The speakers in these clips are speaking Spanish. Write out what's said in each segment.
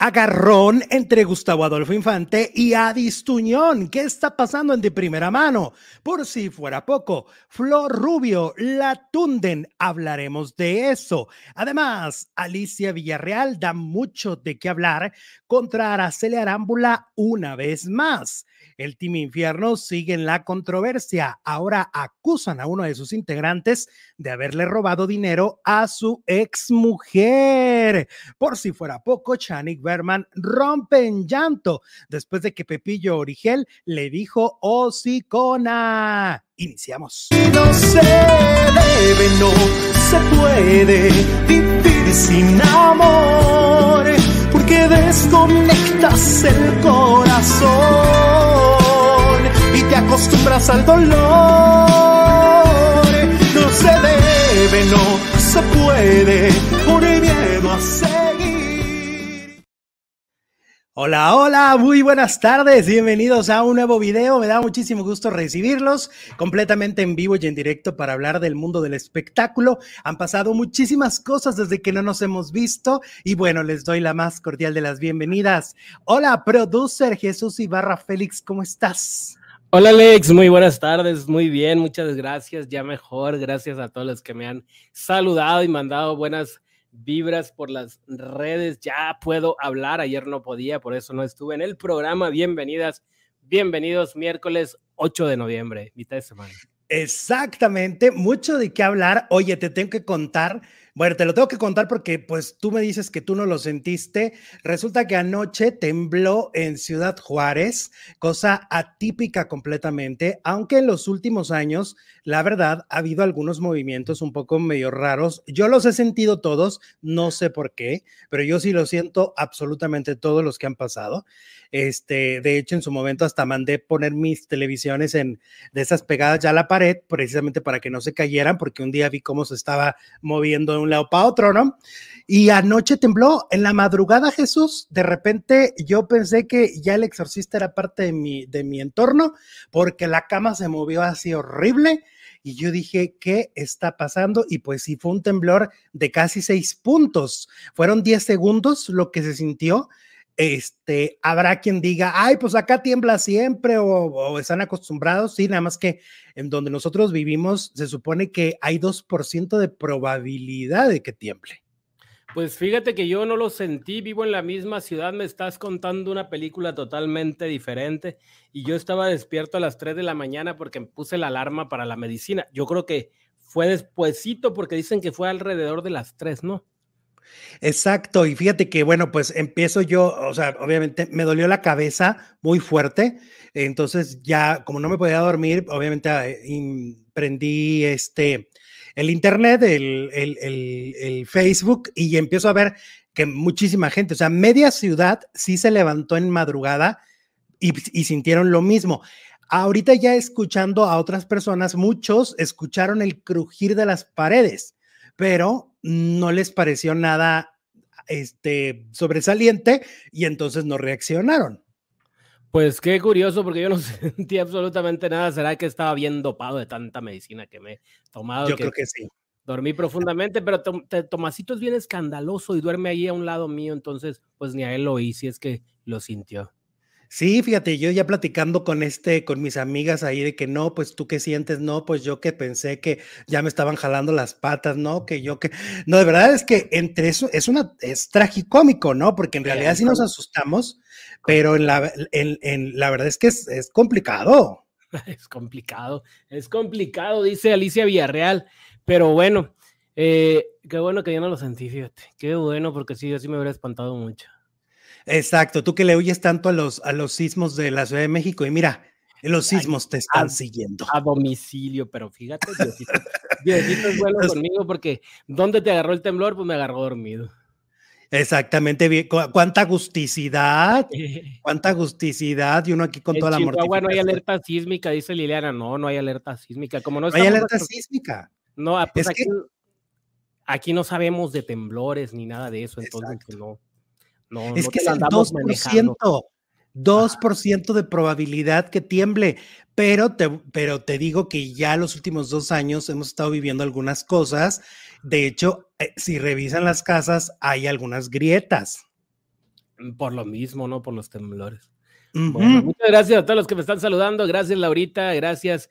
Agarrón entre Gustavo Adolfo Infante y Adis Tuñón. ¿Qué está pasando en de primera mano? Por si fuera poco, Flor Rubio, la tunden. Hablaremos de eso. Además, Alicia Villarreal da mucho de qué hablar contra Araceli Arámbula una vez más. El Team Infierno sigue en la controversia. Ahora acusan a uno de sus integrantes de haberle robado dinero a su ex mujer. Por si fuera poco, Chanik Berman rompe en llanto después de que Pepillo Origel le dijo hocicona. Iniciamos. No se debe, no se puede vivir sin amor, porque desconectas el corazón acostumbras al dolor. No se debe, no se puede, por a seguir. Hola, hola, muy buenas tardes, bienvenidos a un nuevo video, me da muchísimo gusto recibirlos completamente en vivo y en directo para hablar del mundo del espectáculo. Han pasado muchísimas cosas desde que no nos hemos visto y bueno, les doy la más cordial de las bienvenidas. Hola, producer Jesús Ibarra Félix, ¿cómo estás? Hola Alex, muy buenas tardes, muy bien, muchas gracias, ya mejor, gracias a todos los que me han saludado y mandado buenas vibras por las redes, ya puedo hablar, ayer no podía, por eso no estuve en el programa, bienvenidas, bienvenidos miércoles 8 de noviembre, mitad de semana. Exactamente, mucho de qué hablar, oye, te tengo que contar bueno, te lo tengo que contar porque pues tú me dices que tú no lo sentiste. Resulta que anoche tembló en Ciudad Juárez, cosa atípica completamente, aunque en los últimos años, la verdad, ha habido algunos movimientos un poco medio raros. Yo los he sentido todos, no sé por qué, pero yo sí lo siento absolutamente todos los que han pasado. Este, de hecho, en su momento hasta mandé poner mis televisiones en de esas pegadas ya a la pared, precisamente para que no se cayeran, porque un día vi cómo se estaba moviendo de un lado para otro, ¿no? Y anoche tembló, en la madrugada Jesús, de repente yo pensé que ya el exorcista era parte de mi, de mi entorno, porque la cama se movió así horrible. Y yo dije, ¿qué está pasando? Y pues sí, fue un temblor de casi seis puntos. Fueron diez segundos lo que se sintió este, habrá quien diga, ay, pues acá tiembla siempre o, están acostumbrados. Sí, nada más que en donde nosotros vivimos se supone que hay 2% de probabilidad de que tiemble. Pues fíjate que yo no lo sentí, vivo en la misma ciudad, me estás contando una película totalmente diferente y yo estaba despierto a las 3 de la mañana porque puse la alarma para la medicina. Yo creo que fue despuesito porque dicen que fue alrededor de las 3, ¿no? Exacto, y fíjate que, bueno, pues empiezo yo, o sea, obviamente me dolió la cabeza muy fuerte, entonces ya como no me podía dormir, obviamente ah, prendí este, el internet, el, el, Facebook y empiezo a ver que muchísima gente, o sea, media ciudad sí se levantó en madrugada y, y sintieron lo mismo. Ahorita ya escuchando a otras personas, muchos escucharon el crujir de las paredes, pero no les pareció nada este, sobresaliente y entonces no reaccionaron. Pues qué curioso, porque yo no sentí absolutamente nada. ¿Será que estaba bien dopado de tanta medicina que me he tomado? Yo creo que sí. Dormí profundamente, pero Tomasito es bien escandaloso y duerme ahí a un lado mío, entonces pues ni a él lo oí, si es que lo sintió. Sí, fíjate, yo ya platicando con este, con mis amigas ahí de que no, pues tú qué sientes, no, pues yo que pensé que ya me estaban jalando las patas, no, que yo que, no, de verdad es que entre eso es una, es tragicómico, ¿no? Porque en realidad sí nos asustamos, pero en la, en, la verdad es que es, es complicado. Es complicado, es complicado, dice Alicia Villarreal, pero bueno, eh, qué bueno que yo no lo sentí, fíjate, qué bueno, porque sí, yo sí me hubiera espantado mucho. Exacto, tú que le huyes tanto a los, a los sismos de la Ciudad de México y mira, los sismos te están siguiendo. A domicilio, pero fíjate, Diosito, es bueno conmigo porque ¿dónde te agarró el temblor? Pues me agarró dormido. Exactamente, cuánta agusticidad, cuánta agusticidad y uno aquí con toda la muerte. no hay alerta sísmica, dice Liliana. No, no hay alerta sísmica. Como no, hay alerta sísmica. No, ah, pues aquí, aquí, no sabemos de temblores ni nada de eso, entonces pues, no es que es el 2%, 2% de probabilidad que tiemble, pero te, pero te digo que ya los últimos dos años hemos estado viviendo algunas cosas. De hecho, eh, si revisan las casas, hay algunas grietas. por lo mismo, ¿no? Por los temblores. muchas gracias a todos los que me están saludando. Gracias, Laurita. Gracias,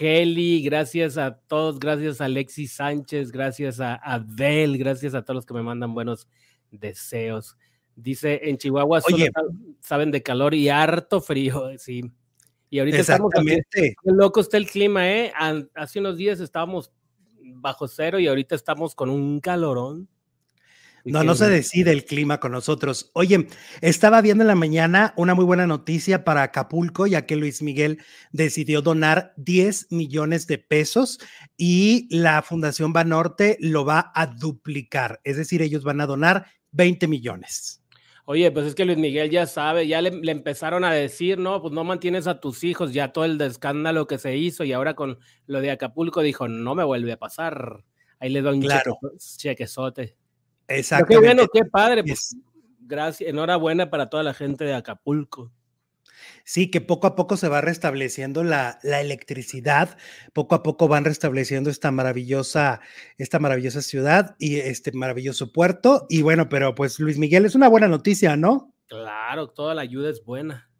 Heli. Gracias a todos. Gracias, Alexis Sánchez. Gracias a Adel. Gracias a todos los que me mandan buenos deseos. Dice en Chihuahua saben de calor y harto frío. Sí. Y ahorita estamos loco está el clima, ¿eh? Hace unos días estábamos bajo cero y ahorita estamos con un calorón. No, no se decide el clima con nosotros. Oye, estaba viendo en la mañana una muy buena noticia para Acapulco, ya que Luis Miguel decidió donar 10 millones de pesos y la Fundación Banorte lo va a duplicar. Es decir, ellos van a donar 20 millones. Oye, pues es que Luis Miguel ya sabe, ya le, empezaron a decir, no, pues no mantienes a tus hijos, ya todo el escándalo que se hizo y ahora con lo de Acapulco dijo, no me vuelve a pasar. Ahí le doy un claro. chequesote. Exacto. Qué bueno, qué padre. Pues, gracias, enhorabuena para toda la gente de Acapulco. Sí, que poco a poco se va restableciendo la, la, electricidad, poco a poco van restableciendo esta maravillosa, esta maravillosa ciudad y este maravilloso puerto. Y bueno, pero pues Luis Miguel es una buena noticia, ¿no? Claro, toda la ayuda es buena.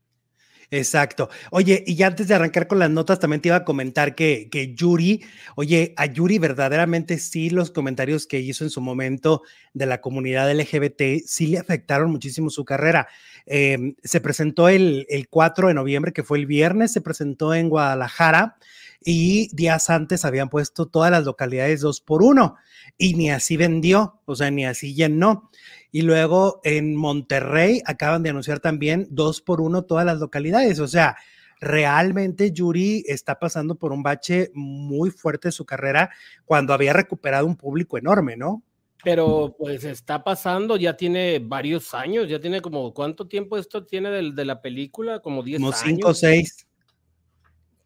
Exacto. Oye, y ya antes de arrancar con las notas, también te iba a comentar que, que Yuri, oye, a Yuri verdaderamente sí los comentarios que hizo en su momento de la comunidad LGBT sí le afectaron muchísimo su carrera. Em, se presentó el, el 4 de noviembre, que fue el viernes, se presentó en Guadalajara y días antes habían puesto todas las localidades dos por uno y ni así vendió, o sea, ni así llenó. Y luego en Monterrey acaban de anunciar también dos por uno todas las localidades, o sea, realmente Yuri está pasando por un bache muy fuerte de su carrera cuando había recuperado un público enorme, ¿no? Pero pues está pasando, ya tiene varios años, ya tiene como, ¿cuánto tiempo esto tiene de, de la película? Como 10 años. Como 5 o 6.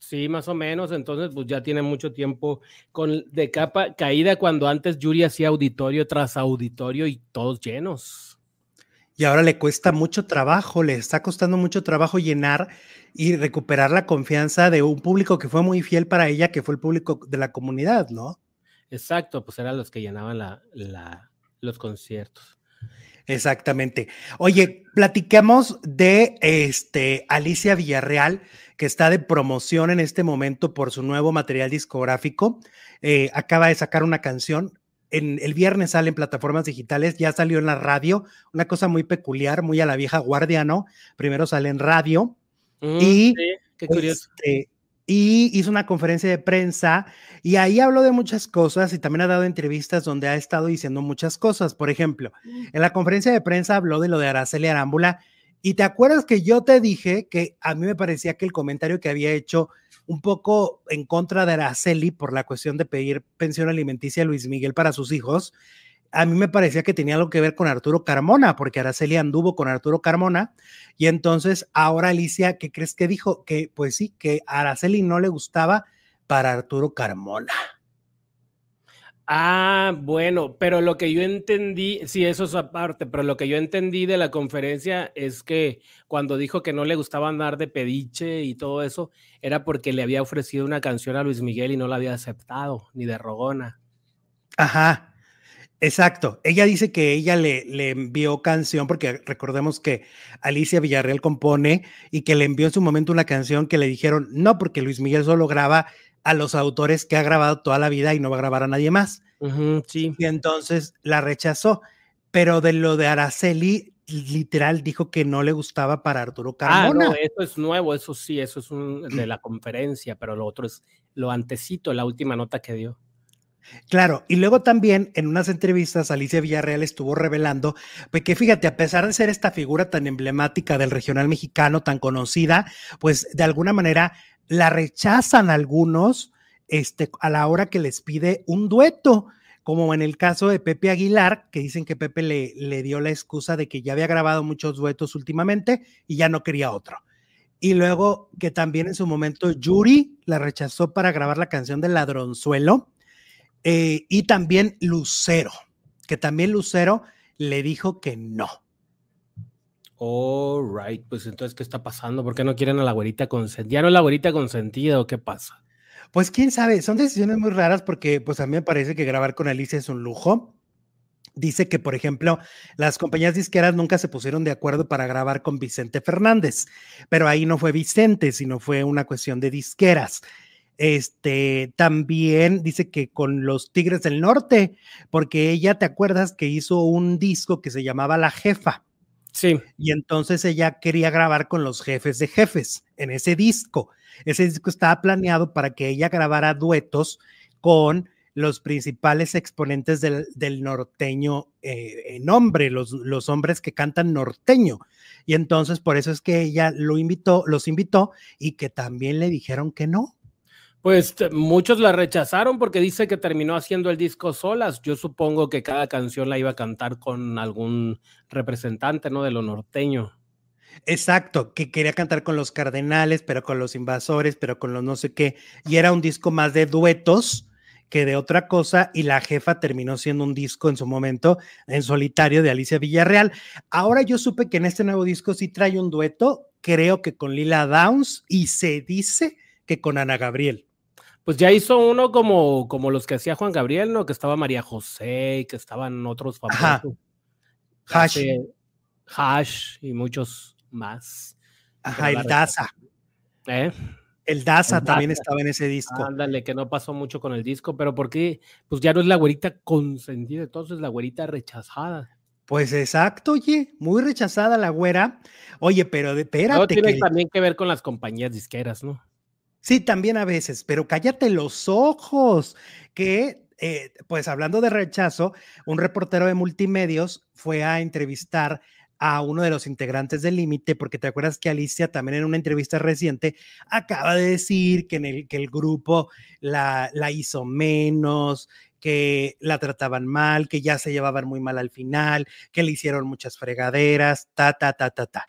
Sí, más o menos. Entonces, pues ya tiene mucho tiempo con de capa caída cuando antes Yuri hacía auditorio tras auditorio y todos llenos. Y ahora le cuesta mucho trabajo, le está costando mucho trabajo llenar y recuperar la confianza de un público que fue muy fiel para ella, que fue el público de la comunidad, ¿no? Exacto, pues eran los que llenaban la, los conciertos. Exactamente. Oye, platicamos de este Alicia Villarreal que está de promoción en este momento por su nuevo material discográfico. Eh, acaba de sacar una canción. En, el viernes sale en plataformas digitales, ya salió en la radio, una cosa muy peculiar, muy a la vieja guardia, ¿no? Primero sale en radio mm, y, qué curioso. Este, y hizo una conferencia de prensa y ahí habló de muchas cosas y también ha dado entrevistas donde ha estado diciendo muchas cosas. Por ejemplo, mm. en la conferencia de prensa habló de lo de Araceli Arámbula y te acuerdas que yo te dije que a mí me parecía que el comentario que había hecho un poco en contra de Araceli por la cuestión de pedir pensión alimenticia a Luis Miguel para sus hijos, a mí me parecía que tenía algo que ver con Arturo Carmona, porque Araceli anduvo con Arturo Carmona y entonces ahora Alicia, ¿qué crees que dijo? Que pues sí, que Araceli no le gustaba para Arturo Carmona. Ah, bueno, pero lo que yo entendí, sí, eso es aparte, pero lo que yo entendí de la conferencia es que cuando dijo que no le gustaba andar de pediche y todo eso, era porque le había ofrecido una canción a Luis Miguel y no la había aceptado, ni de Rogona. Ajá, exacto. Ella dice que ella le, le envió canción, porque recordemos que Alicia Villarreal compone y que le envió en su momento una canción que le dijeron, no, porque Luis Miguel solo graba a los autores que ha grabado toda la vida y no va a grabar a nadie más. sí. Y entonces la rechazó. Pero de lo de Araceli, literal dijo que no le gustaba para Arturo Carmona. Ah, no, eso es nuevo, eso sí, eso es de la conferencia, pero lo otro es lo antecito, la última nota que dio. Claro, y luego también en unas entrevistas Alicia Villarreal estuvo revelando pues, que fíjate, a pesar de ser esta figura tan emblemática del regional mexicano, tan conocida, pues de alguna manera la rechazan algunos este, a la hora que les pide un dueto, como en el caso de Pepe Aguilar, que dicen que Pepe le, le dio la excusa de que ya había grabado muchos duetos últimamente y ya no quería otro. Y luego que también en su momento Yuri la rechazó para grabar la canción de Ladronzuelo. Eh, y también Lucero, que también Lucero le dijo que no. All right, pues entonces, ¿qué está pasando? ¿Por qué no quieren a la güerita consentida? ¿Ya no la güerita consentida o qué pasa? Pues quién sabe, son decisiones muy raras porque pues a mí me parece que grabar con Alicia es un lujo. dice que, por ejemplo, las compañías disqueras nunca se pusieron de acuerdo para grabar con Vicente Fernández, pero ahí no fue Vicente, sino fue una cuestión de disqueras. Este también dice que con los Tigres del Norte, porque ella, ¿te acuerdas que hizo un disco que se llamaba La Jefa? Sí. Y entonces ella quería grabar con los jefes de jefes en ese disco. Ese disco estaba planeado para que ella grabara duetos con los principales exponentes del, del norteño eh, en hombre, los, los hombres que cantan norteño. Y entonces por eso es que ella lo invitó, los invitó y que también le dijeron que no. Pues muchos la rechazaron porque dice que terminó haciendo el disco solas. Yo supongo que cada canción la iba a cantar con algún representante, ¿no? De lo norteño. Exacto, que quería cantar con los cardenales, pero con los invasores, pero con los no sé qué. Y era un disco más de duetos que de otra cosa y la jefa terminó siendo un disco en su momento en solitario de Alicia Villarreal. Ahora yo supe que en este nuevo disco sí trae un dueto, creo que con Lila Downs y se dice que con Ana Gabriel. Pues ya hizo uno como, como los que hacía Juan Gabriel, ¿no? Que estaba María José, que estaban otros famosos. Hash. Hash y muchos más. Ajá, el Daza. ¿Eh? El Daza también estaba en ese disco. Ándale, que no pasó mucho con el disco, pero porque pues ya no es la güerita consentida, entonces la güerita rechazada. Pues exacto, oye, muy rechazada la güera. Oye, pero de, espérate. No, tiene también que ver con las compañías disqueras, ¿no? Sí, también a veces, pero cállate los ojos, que eh, pues hablando de rechazo, un reportero de multimedios fue a entrevistar a uno de los integrantes del límite, porque te acuerdas que Alicia también en una entrevista reciente acaba de decir que, en el, que el grupo la, la hizo menos, que la trataban mal, que ya se llevaban muy mal al final, que le hicieron muchas fregaderas, ta, ta, ta, ta, ta.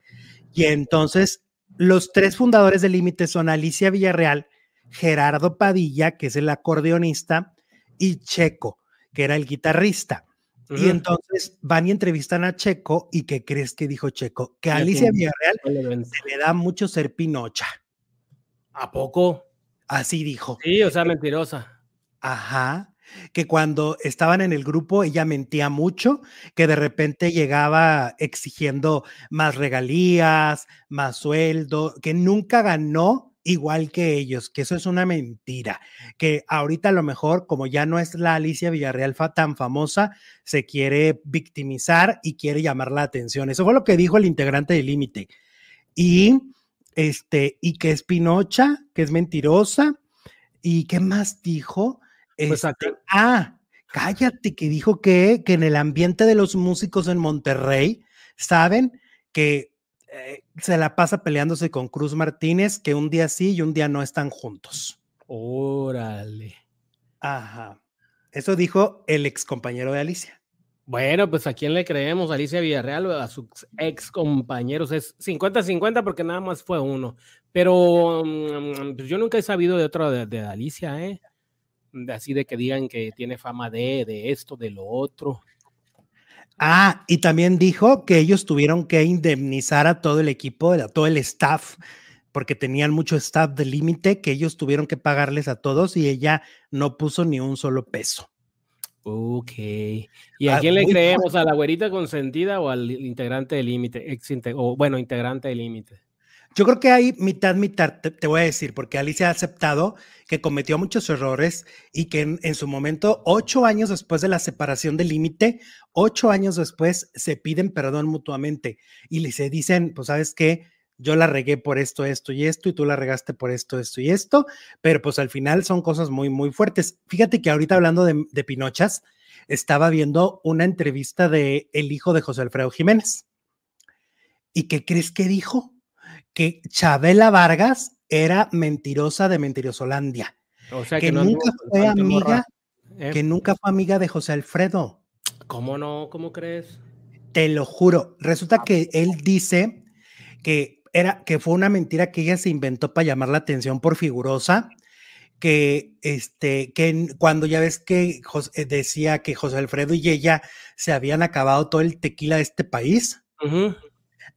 Y entonces los tres fundadores del límite son Alicia Villarreal, Gerardo Padilla, que es el acordeonista, y Checo, que era el guitarrista. Y entonces van y entrevistan a Checo y ¿qué crees que dijo Checo? Que a Alicia Villarreal se le da mucho ser pinocha. ¿A poco? Así dijo. Sí, o sea, mentirosa. Ajá. Que cuando estaban en el grupo ella mentía mucho, que de repente llegaba exigiendo más regalías, más sueldo, que nunca ganó igual que ellos, que eso es una mentira, que ahorita a lo mejor, como ya no es la Alicia Villarreal tan famosa, se quiere victimizar y quiere llamar la atención. Eso fue lo que dijo el integrante del límite. Y este, y que es Pinocha, que es mentirosa, y qué más dijo. Pues este, ah, cállate, que dijo que, que en el ambiente de los músicos en Monterrey, saben que eh, se la pasa peleándose con Cruz Martínez, que un día sí y un día no están juntos. Órale. Ajá. Eso dijo el ex compañero de Alicia. Bueno, pues a quién le creemos, Alicia Villarreal o a sus ex compañeros. Es 50-50 porque nada más fue uno. Pero mm, pues yo nunca he sabido de otro de, Alicia, ¿eh? Así de que digan que tiene fama de, de esto, de lo otro. Ah, y también dijo que ellos tuvieron que indemnizar a todo el equipo, a todo el staff, porque tenían mucho staff de límite, que ellos tuvieron que pagarles a todos y ella no puso ni un solo peso. Ok. ¿Y a ah, quién le creemos? ¿A la güerita consentida o al integrante del límite? O bueno, integrante del límite. Yo creo que hay mitad, mitad, te, voy a decir, porque Alicia ha aceptado que cometió muchos errores y que en, su momento, ocho años después de la separación del límite, ocho años después se piden perdón mutuamente y se dicen, pues sabes qué, yo la regué por esto, esto y esto, y tú la regaste por esto, esto y esto, pero pues al final son cosas muy, muy fuertes. Fíjate que ahorita hablando de, de Pinochas, estaba viendo una entrevista de el hijo de José Alfredo Jiménez. ¿Y qué crees que dijo? Que Chabela Vargas era mentirosa de Mentirosolandia. O sea, que, nunca fue amiga, ¿eh? que nunca fue amiga de José Alfredo. ¿Cómo no? ¿Cómo crees? Te lo juro. Resulta que él dice que era que fue una mentira que ella se inventó para llamar la atención por figurosa, que este que cuando ya ves que eh, decía que José Alfredo y ella se habían acabado todo el tequila de este país.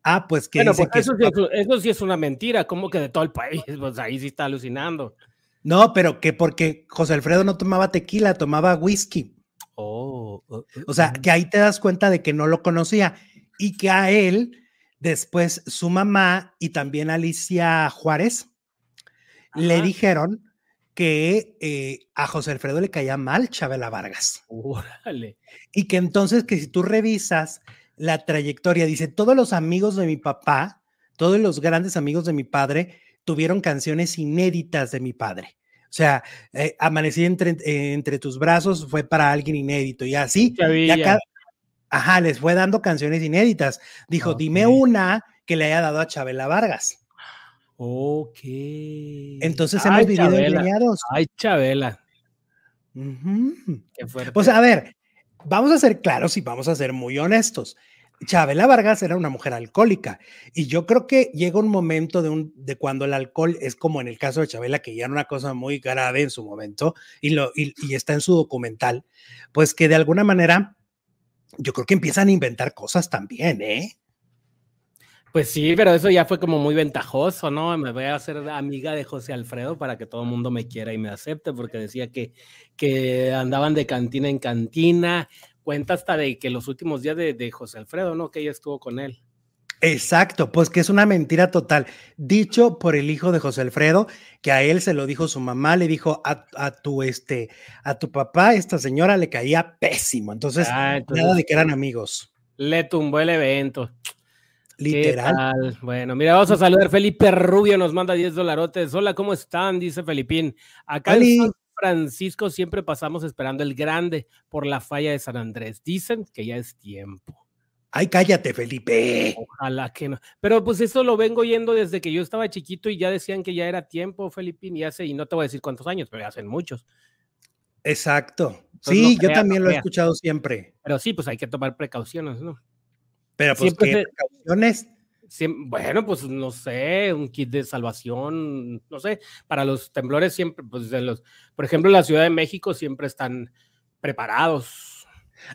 Ah, pues que, pues eso, sí es, una mentira, como que de todo el país, pues ahí sí está alucinando. No, pero que porque José Alfredo no tomaba tequila, tomaba whisky. Oh, oh, oh, O sea, oh. que ahí te das cuenta de que no lo conocía y que a él, después su mamá y también Alicia Juárez, le dijeron que eh, a José Alfredo le caía mal Chabela Vargas Órale. y que entonces que si tú revisas la trayectoria, dice, todos los amigos de mi papá, todos los grandes amigos de mi padre tuvieron canciones inéditas de mi padre. O sea, eh, Amanecí entre, eh, entre tus brazos fue para alguien inédito y así. ya Chavilla. cada- ajá, les fue dando canciones inéditas. Dijo, dime una que le haya dado a Chabela Vargas. Ok. Entonces Ay, hemos vivido Chabela. engañados. Ay, Chabela. Qué fuerte. Pues a ver, vamos a ser claros y vamos a ser muy honestos. Chabela Vargas era una mujer alcohólica y yo creo que llega un momento de, un, de cuando el alcohol es como en el caso de Chabela, que ya era una cosa muy grave en su momento y, lo, y, y está en su documental, pues que de alguna manera yo creo que empiezan a inventar cosas también, ¿eh? Pues sí, pero eso ya fue como muy ventajoso, ¿no? Me voy a hacer amiga de José Alfredo para que todo el mundo me quiera y me acepte, porque decía que, que andaban de cantina en cantina. Cuenta hasta de que los últimos días de, de José Alfredo, ¿no? Que ella estuvo con él. Exacto, pues que es una mentira total. Dicho por el hijo de José Alfredo, que a él se lo dijo su mamá, le dijo a, a tu este, a tu papá, esta señora le caía pésimo. Entonces, Ah, entonces nada de que eran amigos. le tumbó el evento. ¿Qué Literal. Bueno, mira, vamos a saludar. Felipe Rubio nos manda 10 dolarotes. Hola, ¿cómo están? Dice Felipín. Acá Oli. en San Francisco siempre pasamos esperando el grande por la falla de San Andrés. Dicen que ya es tiempo. Ay, cállate, Felipe. Ojalá que no. Pero pues eso lo vengo oyendo desde que yo estaba chiquito y ya decían que ya era tiempo, Felipín, y hace, y no te voy a decir cuántos años, pero ya hacen muchos. Exacto. Sí, no yo también no lo he escuchado siempre. Pero sí, pues hay que tomar precauciones, ¿no? Pero pues Siempre qué se- precauciones. Siem- bueno, pues no sé, un kit de salvación, no sé, para los temblores siempre, pues los, por ejemplo, en la Ciudad de México siempre están preparados.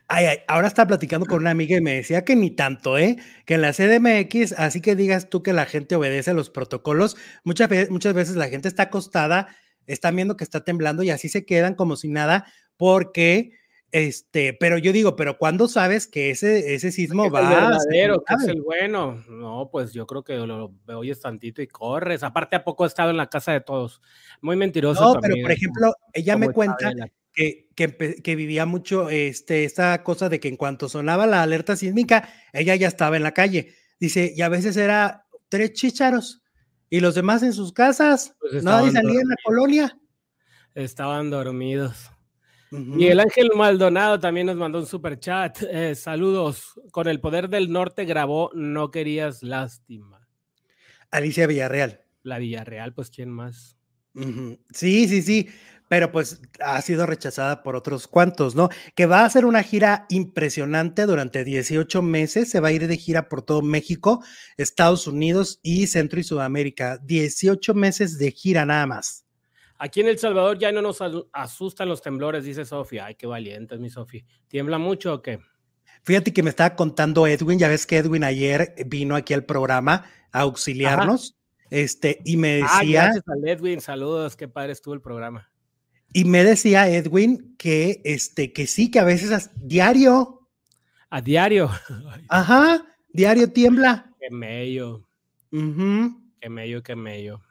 Ay, ahora estaba platicando con una amiga y me decía que ni tanto, ¿eh? Que en la CDMX, así que digas tú que la gente obedece a los protocolos, muchas veces, muchas veces la gente está acostada, están viendo que está temblando y así se quedan como si nada, porque, este, pero yo digo, pero ¿cuándo sabes que ese, ese sismo Es el va a ser verdadero, que es el bueno. No, pues yo creo que lo, lo oyes tantito y corres. Aparte, ¿a poco he estado en la casa de todos? Muy mentiroso No, también. pero por ejemplo, ella me cuenta que, que, vivía mucho este, esta cosa de que en cuanto sonaba la alerta sísmica, ella ya estaba en la calle. Dice, y a veces era tres chícharos y los demás en sus casas, Pues nadie salía en la colonia. Estaban dormidos. Ujú. Miguel Ángel Maldonado también nos mandó un super chat. Eh, saludos. Con el poder del norte grabó No querías lástima. Alicia Villarreal. La Villarreal, pues quién más. Sí, sí, sí, pero pues ha sido rechazada por otros cuantos, ¿no? Que va a hacer una gira impresionante durante 18 meses, se va a ir de gira por todo México, Estados Unidos y Centro y Sudamérica. 18 meses de gira nada más. Aquí en El Salvador ya no nos asu- asustan los temblores, dice Sofía. Ay, qué valiente es mi Sofía. ¿Tiembla mucho o qué? Fíjate que me estaba contando Edwin, ya ves que Edwin ayer vino aquí al programa a auxiliarnos, este, y me Ah, decía, gracias a Edwin. Saludos, qué padre estuvo el programa. y me decía Edwin que, este, que sí, que a veces as- diario, A diario. Ajá, diario tiembla. qué mello, Ujú. qué mello, qué mello.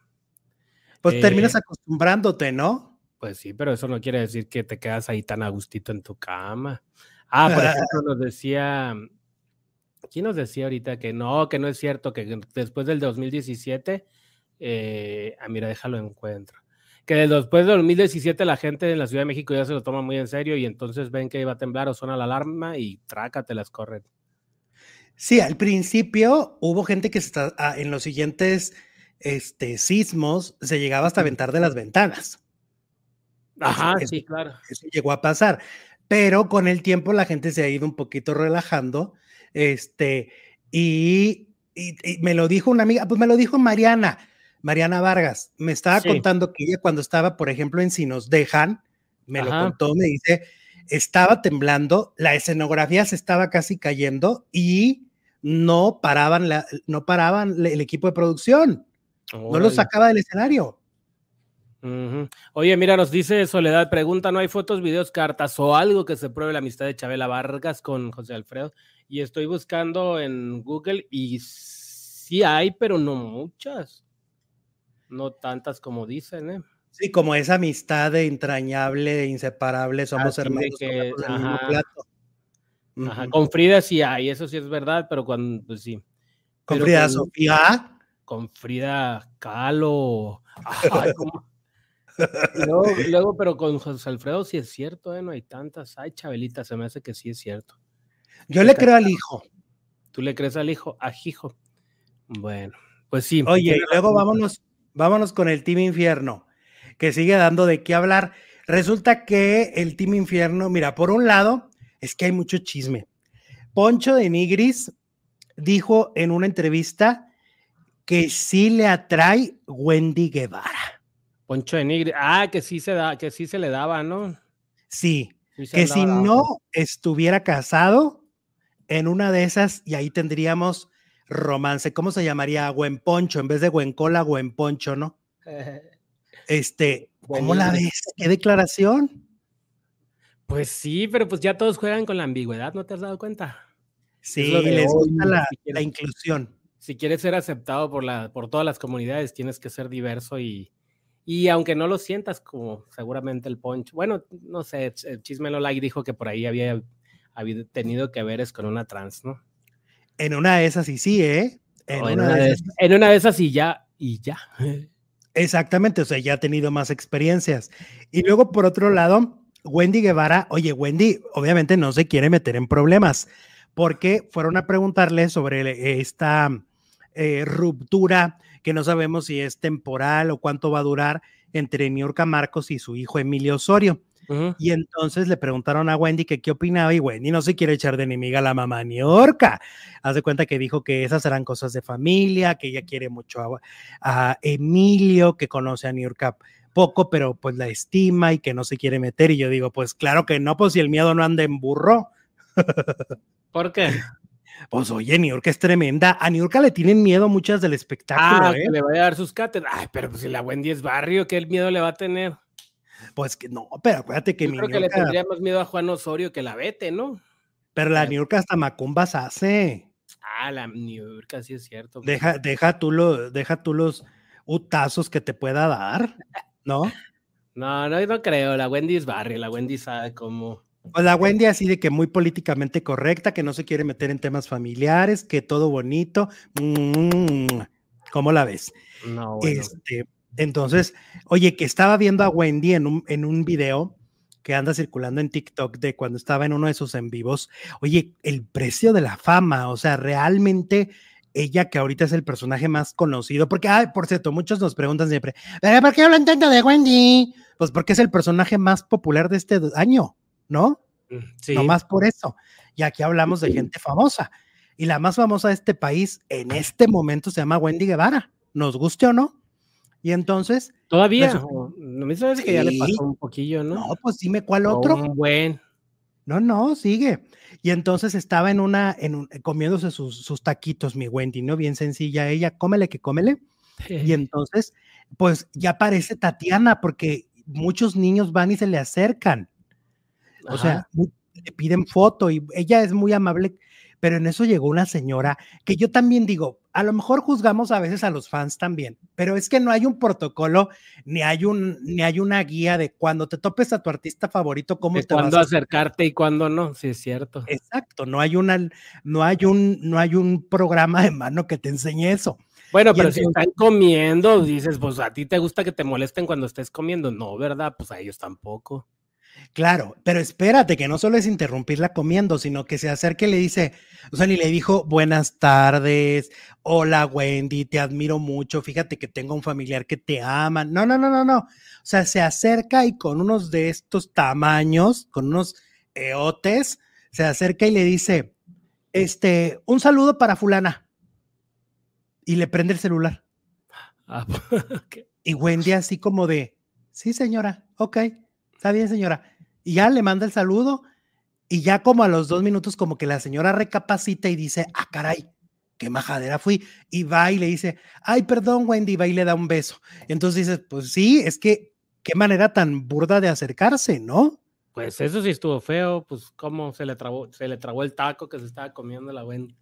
Pues Eh, terminas acostumbrándote, ¿no? Pues sí, pero eso no quiere decir que te quedas ahí tan a gustito en tu cama. Ah, por ejemplo, nos decía, ¿quién nos decía ahorita que no, que no es cierto, que después del 2017, eh, ah, mira, déjalo encuentro, que después del 2017 la gente en la Ciudad de México ya se lo toma muy en serio y entonces ven que iba a temblar o suena la alarma y trácate las corren. Sí, al principio hubo gente que está, ah, en los siguientes este, sismos se llegaba hasta aventar de las ventanas. Ajá, eso- sí, claro. Eso llegó a pasar. Pero con el tiempo la gente se ha ido un poquito relajando. Este, y, y- y me lo dijo una amiga, pues me lo dijo Mariana, Mariana Vargas. Me estaba Sí. contando que ella cuando estaba, por ejemplo, en Si nos dejan, me lo contó, me dice, estaba temblando, la escenografía se estaba casi cayendo y no paraban, la, no paraban el equipo de producción, no lo sacaba del escenario. Oye, mira, nos dice Soledad, pregunta, ¿no hay fotos, videos, cartas o algo que se pruebe la amistad de Chabela Vargas con José Alfredo? Y estoy buscando en Google y sí hay, pero no muchas. No tantas como dicen, ¿eh? Sí, como esa amistad de entrañable, de inseparable, somos Así hermanos que, mismo plato. Ajá, con Frida sí hay, eso sí es verdad, pero cuando, pues sí. Con pero Frida con- Sofía. Con Frida Kahlo. Luego, luego, pero con José Alfredo sí es cierto, ¿eh? No hay tantas. Ay, Chabelita, se me hace que sí es cierto. Yo le creo al hijo. ¿Tú le crees al hijo? A Hijo. Bueno, pues sí. Oye, y luego vámonos, vámonos con el Team Infierno, que sigue dando de qué hablar. Resulta que el Team Infierno, mira, por un lado, es que hay mucho chisme. Poncho de Nigris dijo en una entrevista que sí le atrae Wendy Guevara. Poncho de Nigri. Ah, que sí se da, que sí se le daba, ¿no? Sí, que si no estuviera casado, en una de esas, y ahí tendríamos romance. ¿Cómo se llamaría? Poncho en vez de Güencola, Poncho, ¿no? Este, ¿cómo la ves? ¿Qué declaración? Pues sí, pero pues ya todos juegan con la ambigüedad, ¿no te has dado cuenta? Sí, les gusta la inclusión. Si quieres ser aceptado por, la, por todas las comunidades, tienes que ser diverso y, y aunque no lo sientas como seguramente el Poncho. Bueno, no sé, el Chismelo Like dijo que por ahí había, había tenido que veres con una trans, ¿no? En una de esas y sí, ¿eh? En, O una de esas, en una de esas y ya, y ya. exactamente, o sea, ya ha tenido más experiencias. Y luego, por otro lado, Wendy Guevara, oye, Wendy obviamente no se quiere meter en problemas porque fueron a preguntarle sobre esta eh, ruptura que no sabemos si es temporal o cuánto va a durar entre Niurka Marcos y su hijo Emilio Osorio. Y entonces le preguntaron a Wendy que qué opinaba y Wendy no se quiere echar de enemiga a la mamá Niorca. Haz de cuenta que dijo que esas eran cosas de familia, que ella quiere mucho a, a Emilio, que conoce a Niorca poco, pero pues la estima y que no se quiere meter. Y yo digo, pues claro que no, pues si el miedo no anda en burro. ¿Por qué? Pues oye, Niurka es tremenda. A Niurka le tienen miedo muchas del espectáculo, Ah, ¿eh? que le vaya a dar sus cátedras. Ay, pero pues si la Wendy es barrio, ¿qué miedo le va a tener? Pues que no, pero acuérdate que Yo mi creo que le tendría más miedo a Juan Osorio que la Vete, ¿no? pero la Claro. Niurka hasta macumbas hace. Ah, la New sí es cierto. Deja, deja, tú lo, deja tú los utazos que te pueda dar, ¿no? No, no, no creo. La Wendy es barrio, la Wendy sabe cómo. Pues la Wendy así de que muy políticamente correcta, que no se quiere meter en temas familiares, que todo bonito. Mm, ¿Cómo la ves? No, bueno. Este, entonces, oye, que estaba viendo a Wendy en un, en un video que anda circulando en TikTok de cuando estaba en uno de sus en vivos. Oye, el precio de la fama, o sea, realmente ella que ahorita es el personaje más conocido, porque, ay, por cierto, muchos nos preguntan siempre, ¿pero por qué hablan tanto de Wendy? Pues porque es el personaje más popular de este año, ¿no? Sí. No más por eso. Y aquí hablamos de gente famosa. Y la más famosa de este país en este momento se llama Wendy Guevara, nos guste o no. Y entonces, Todavía. O- No me sabes que ya le Sí. pasó un poquillo, ¿no? no, pues dime cuál otro. Un buen. No, no, sigue. Y entonces estaba en una, en un, comiéndose sus, sus taquitos, mi Wendy, ¿no? Bien sencilla ella, cómele que cómele. Y entonces, pues ya aparece Tatiana, porque muchos niños van y se le acercan. O sea, Ajá. mu- le piden foto y ella es muy amable, pero en eso llegó una señora que yo también digo, a lo mejor juzgamos a veces a los fans también, pero es que no hay un protocolo ni hay un ni hay una guía de cuando te topes a tu artista favorito cómo de te vas cuándo a acercarte y cuándo no, sí es cierto. Exacto, no hay una no hay un no hay un programa de mano que te enseñe eso. Bueno, Y pero si están comiendo, dices, pues a ti te gusta que te molesten cuando estés comiendo. No, ¿verdad? Pues a ellos tampoco. Claro, pero espérate, que no solo es interrumpirla comiendo, sino que se acerque y le dice, o sea, ni le dijo buenas tardes, hola Wendy, te admiro mucho, fíjate que tengo un familiar que te ama. No, no, no, no, no. O sea, se acerca y con unos de estos tamaños, con unos eotes, se acerca y le dice, este, un saludo para fulana. Y le prende el celular. Ah. Y Wendy así como de, sí señora, ok, está bien señora. Y ya le manda el saludo y ya como a los dos minutos como que la señora recapacita y dice, ah, caray, qué majadera fui. Y va y le dice, ay, perdón Wendy, va y le da un beso. Entonces dices, pues sí, es que qué manera tan burda de acercarse, ¿no? Pues eso sí estuvo feo, pues cómo se le trabó, se le trabó el taco que se estaba comiendo la Wendy.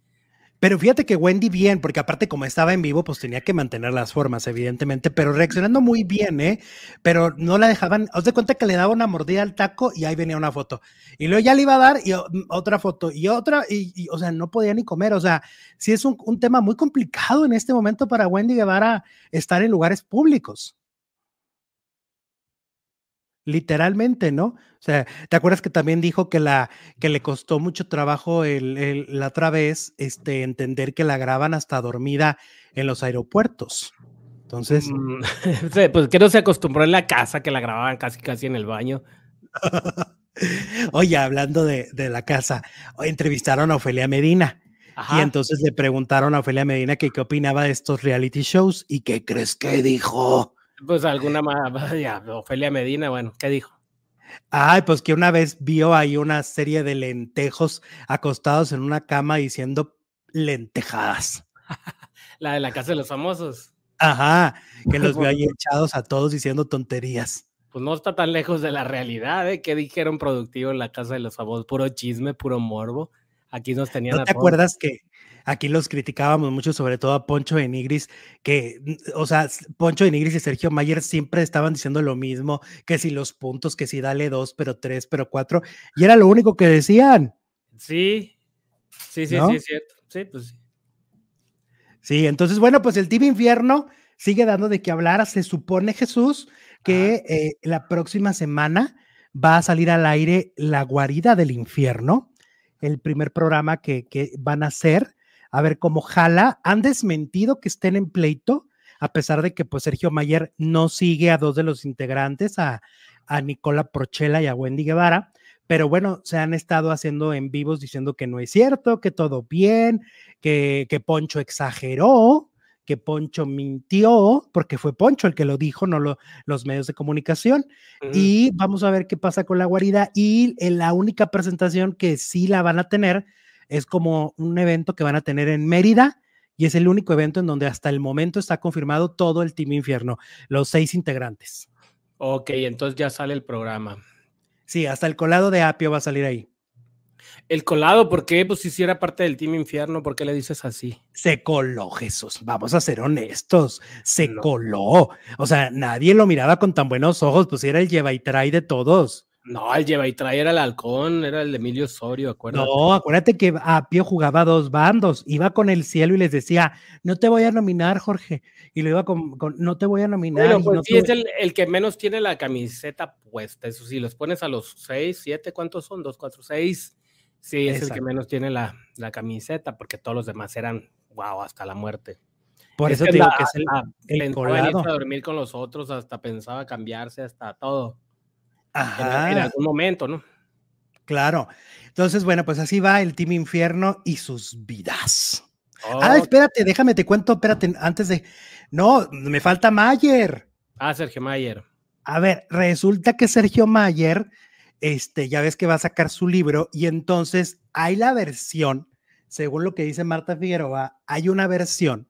Pero fíjate que Wendy bien, porque aparte como estaba en vivo, pues tenía que mantener las formas, evidentemente, pero reaccionando muy bien, ¿eh? Pero no la dejaban, os de cuenta que le daba una mordida al taco y ahí venía una foto. Y luego ya le iba a dar y otra foto y otra, y, o sea, no podía ni comer. O sea, sí es un, un tema muy complicado en este momento para Wendy Guevara estar en lugares públicos literalmente, ¿no? O sea, ¿te acuerdas que también dijo que la que le costó mucho trabajo el, la otra vez este, entender que la graban hasta dormida en los aeropuertos? Entonces, mm, pues que no se acostumbró en la casa que la grababan casi casi en el baño. Oye, hablando de, de, la casa, entrevistaron a Ofelia Medina. Y entonces le preguntaron a Ofelia Medina que qué opinaba de estos reality shows y qué crees que dijo. Pues alguna más, ya, Ofelia Medina, bueno, ¿qué dijo? Ay, pues que una vez vio ahí una serie de lentejos acostados en una cama diciendo lentejadas. la de la casa de los famosos. Ajá, que los vio ahí echados a todos diciendo tonterías. Pues no está tan lejos de la realidad, ¿eh? ¿Qué dijeron productivo en la casa de los famosos? Puro chisme, puro morbo. Aquí nos tenían. ¿No te acuerdas que aquí los criticábamos mucho, sobre todo a Poncho de Nigris, que, o sea, Poncho de Nigris y Sergio Mayer siempre estaban diciendo lo mismo, que si los puntos, que si dale dos, pero tres, pero cuatro, y era lo único que decían. Sí, sí, sí, sí, es cierto. Sí, pues sí. Sí, entonces, bueno, pues el Team Infierno sigue dando de qué hablar. Se supone, Jesús, que eh, la próxima semana va a salir al aire La Guarida del Infierno, el primer programa que, que van a hacer a ver cómo jala. Han desmentido que estén en pleito, a pesar de que pues Sergio Mayer no sigue a dos de los integrantes, a, a Nicola Prochela y a Wendy Guevara. Pero bueno, se han estado haciendo en vivos diciendo que no es cierto, que todo bien, que, que Poncho exageró, que Poncho mintió, porque fue Poncho el que lo dijo, no lo, los medios de comunicación. Y vamos a ver qué pasa con la guarida. Y en la única presentación que sí la van a tener es como un evento que van a tener en Mérida y es el único evento en donde hasta el momento está confirmado todo el Team Infierno, los seis integrantes. Ok, entonces ya sale el programa. Sí, hasta el colado de Apio va a salir ahí. El colado, ¿por qué? Pues si hiciera parte del Team Infierno, ¿por qué le dices así? Se coló, Jesús. Vamos a ser honestos. Se coló. O sea, nadie lo miraba con tan buenos ojos, pues era el lleva y trae de todos. No, el lleva y trae era el halcón, era el de Emilio Osorio, acuérdate. No, acuérdate que Apio jugaba dos bandos, iba con el cielo y les decía, no te voy a nominar, Jorge, y lo iba con, no te voy a nominar. Pero pues sí, es el, que menos tiene la camiseta puesta, eso sí, los pones a los seis, siete, ¿cuántos son? Dos, cuatro, seis. Sí, es el que menos tiene la, camiseta, porque todos los demás eran, wow, hasta la muerte. Por eso te digo que es el, el colado. a dormir con los otros, hasta pensaba cambiarse, hasta todo. En, algún momento, ¿no? Claro. Entonces, bueno, pues así va el Team Infierno y sus vidas. Ah, espérate, déjame, te cuento, espérate, antes de. No, me falta Mayer. Ah, Sergio Mayer. A ver, resulta que Sergio Mayer, este, ya ves que va a sacar su libro y entonces hay la versión, según lo que dice Marta Figueroa, hay una versión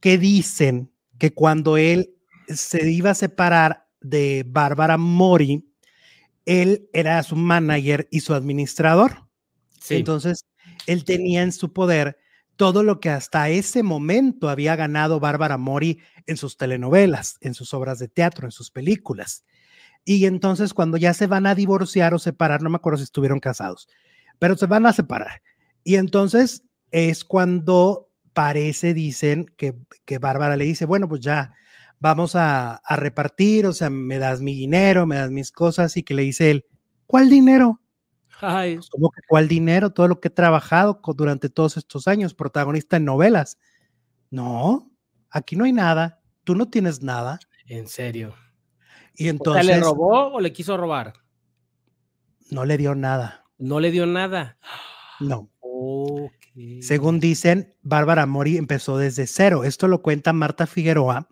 que dicen que cuando él se iba a separar de Bárbara Mori, él era su manager y su administrador. Entonces, él tenía en su poder todo lo que hasta ese momento había ganado Bárbara Mori en sus telenovelas, en sus obras de teatro, en sus películas. Y entonces cuando ya se van a divorciar o separar, no me acuerdo si estuvieron casados, pero se van a separar. Y entonces es cuando parece, dicen, que, que Bárbara le dice, bueno, pues ya vamos a, repartir, o sea, me das mi dinero, me das mis cosas, y que le dice él, ¿cuál dinero? Ay. Pues, ¿Cómo que cuál dinero? Todo lo que he trabajado durante todos estos años, protagonista en novelas. No, aquí no hay nada, tú no tienes nada. En serio. Y entonces. ¿Le robó o le quiso robar? No le dio nada. No le dio nada. No. Según dicen, Bárbara Mori empezó desde cero. Esto lo cuenta Marta Figueroa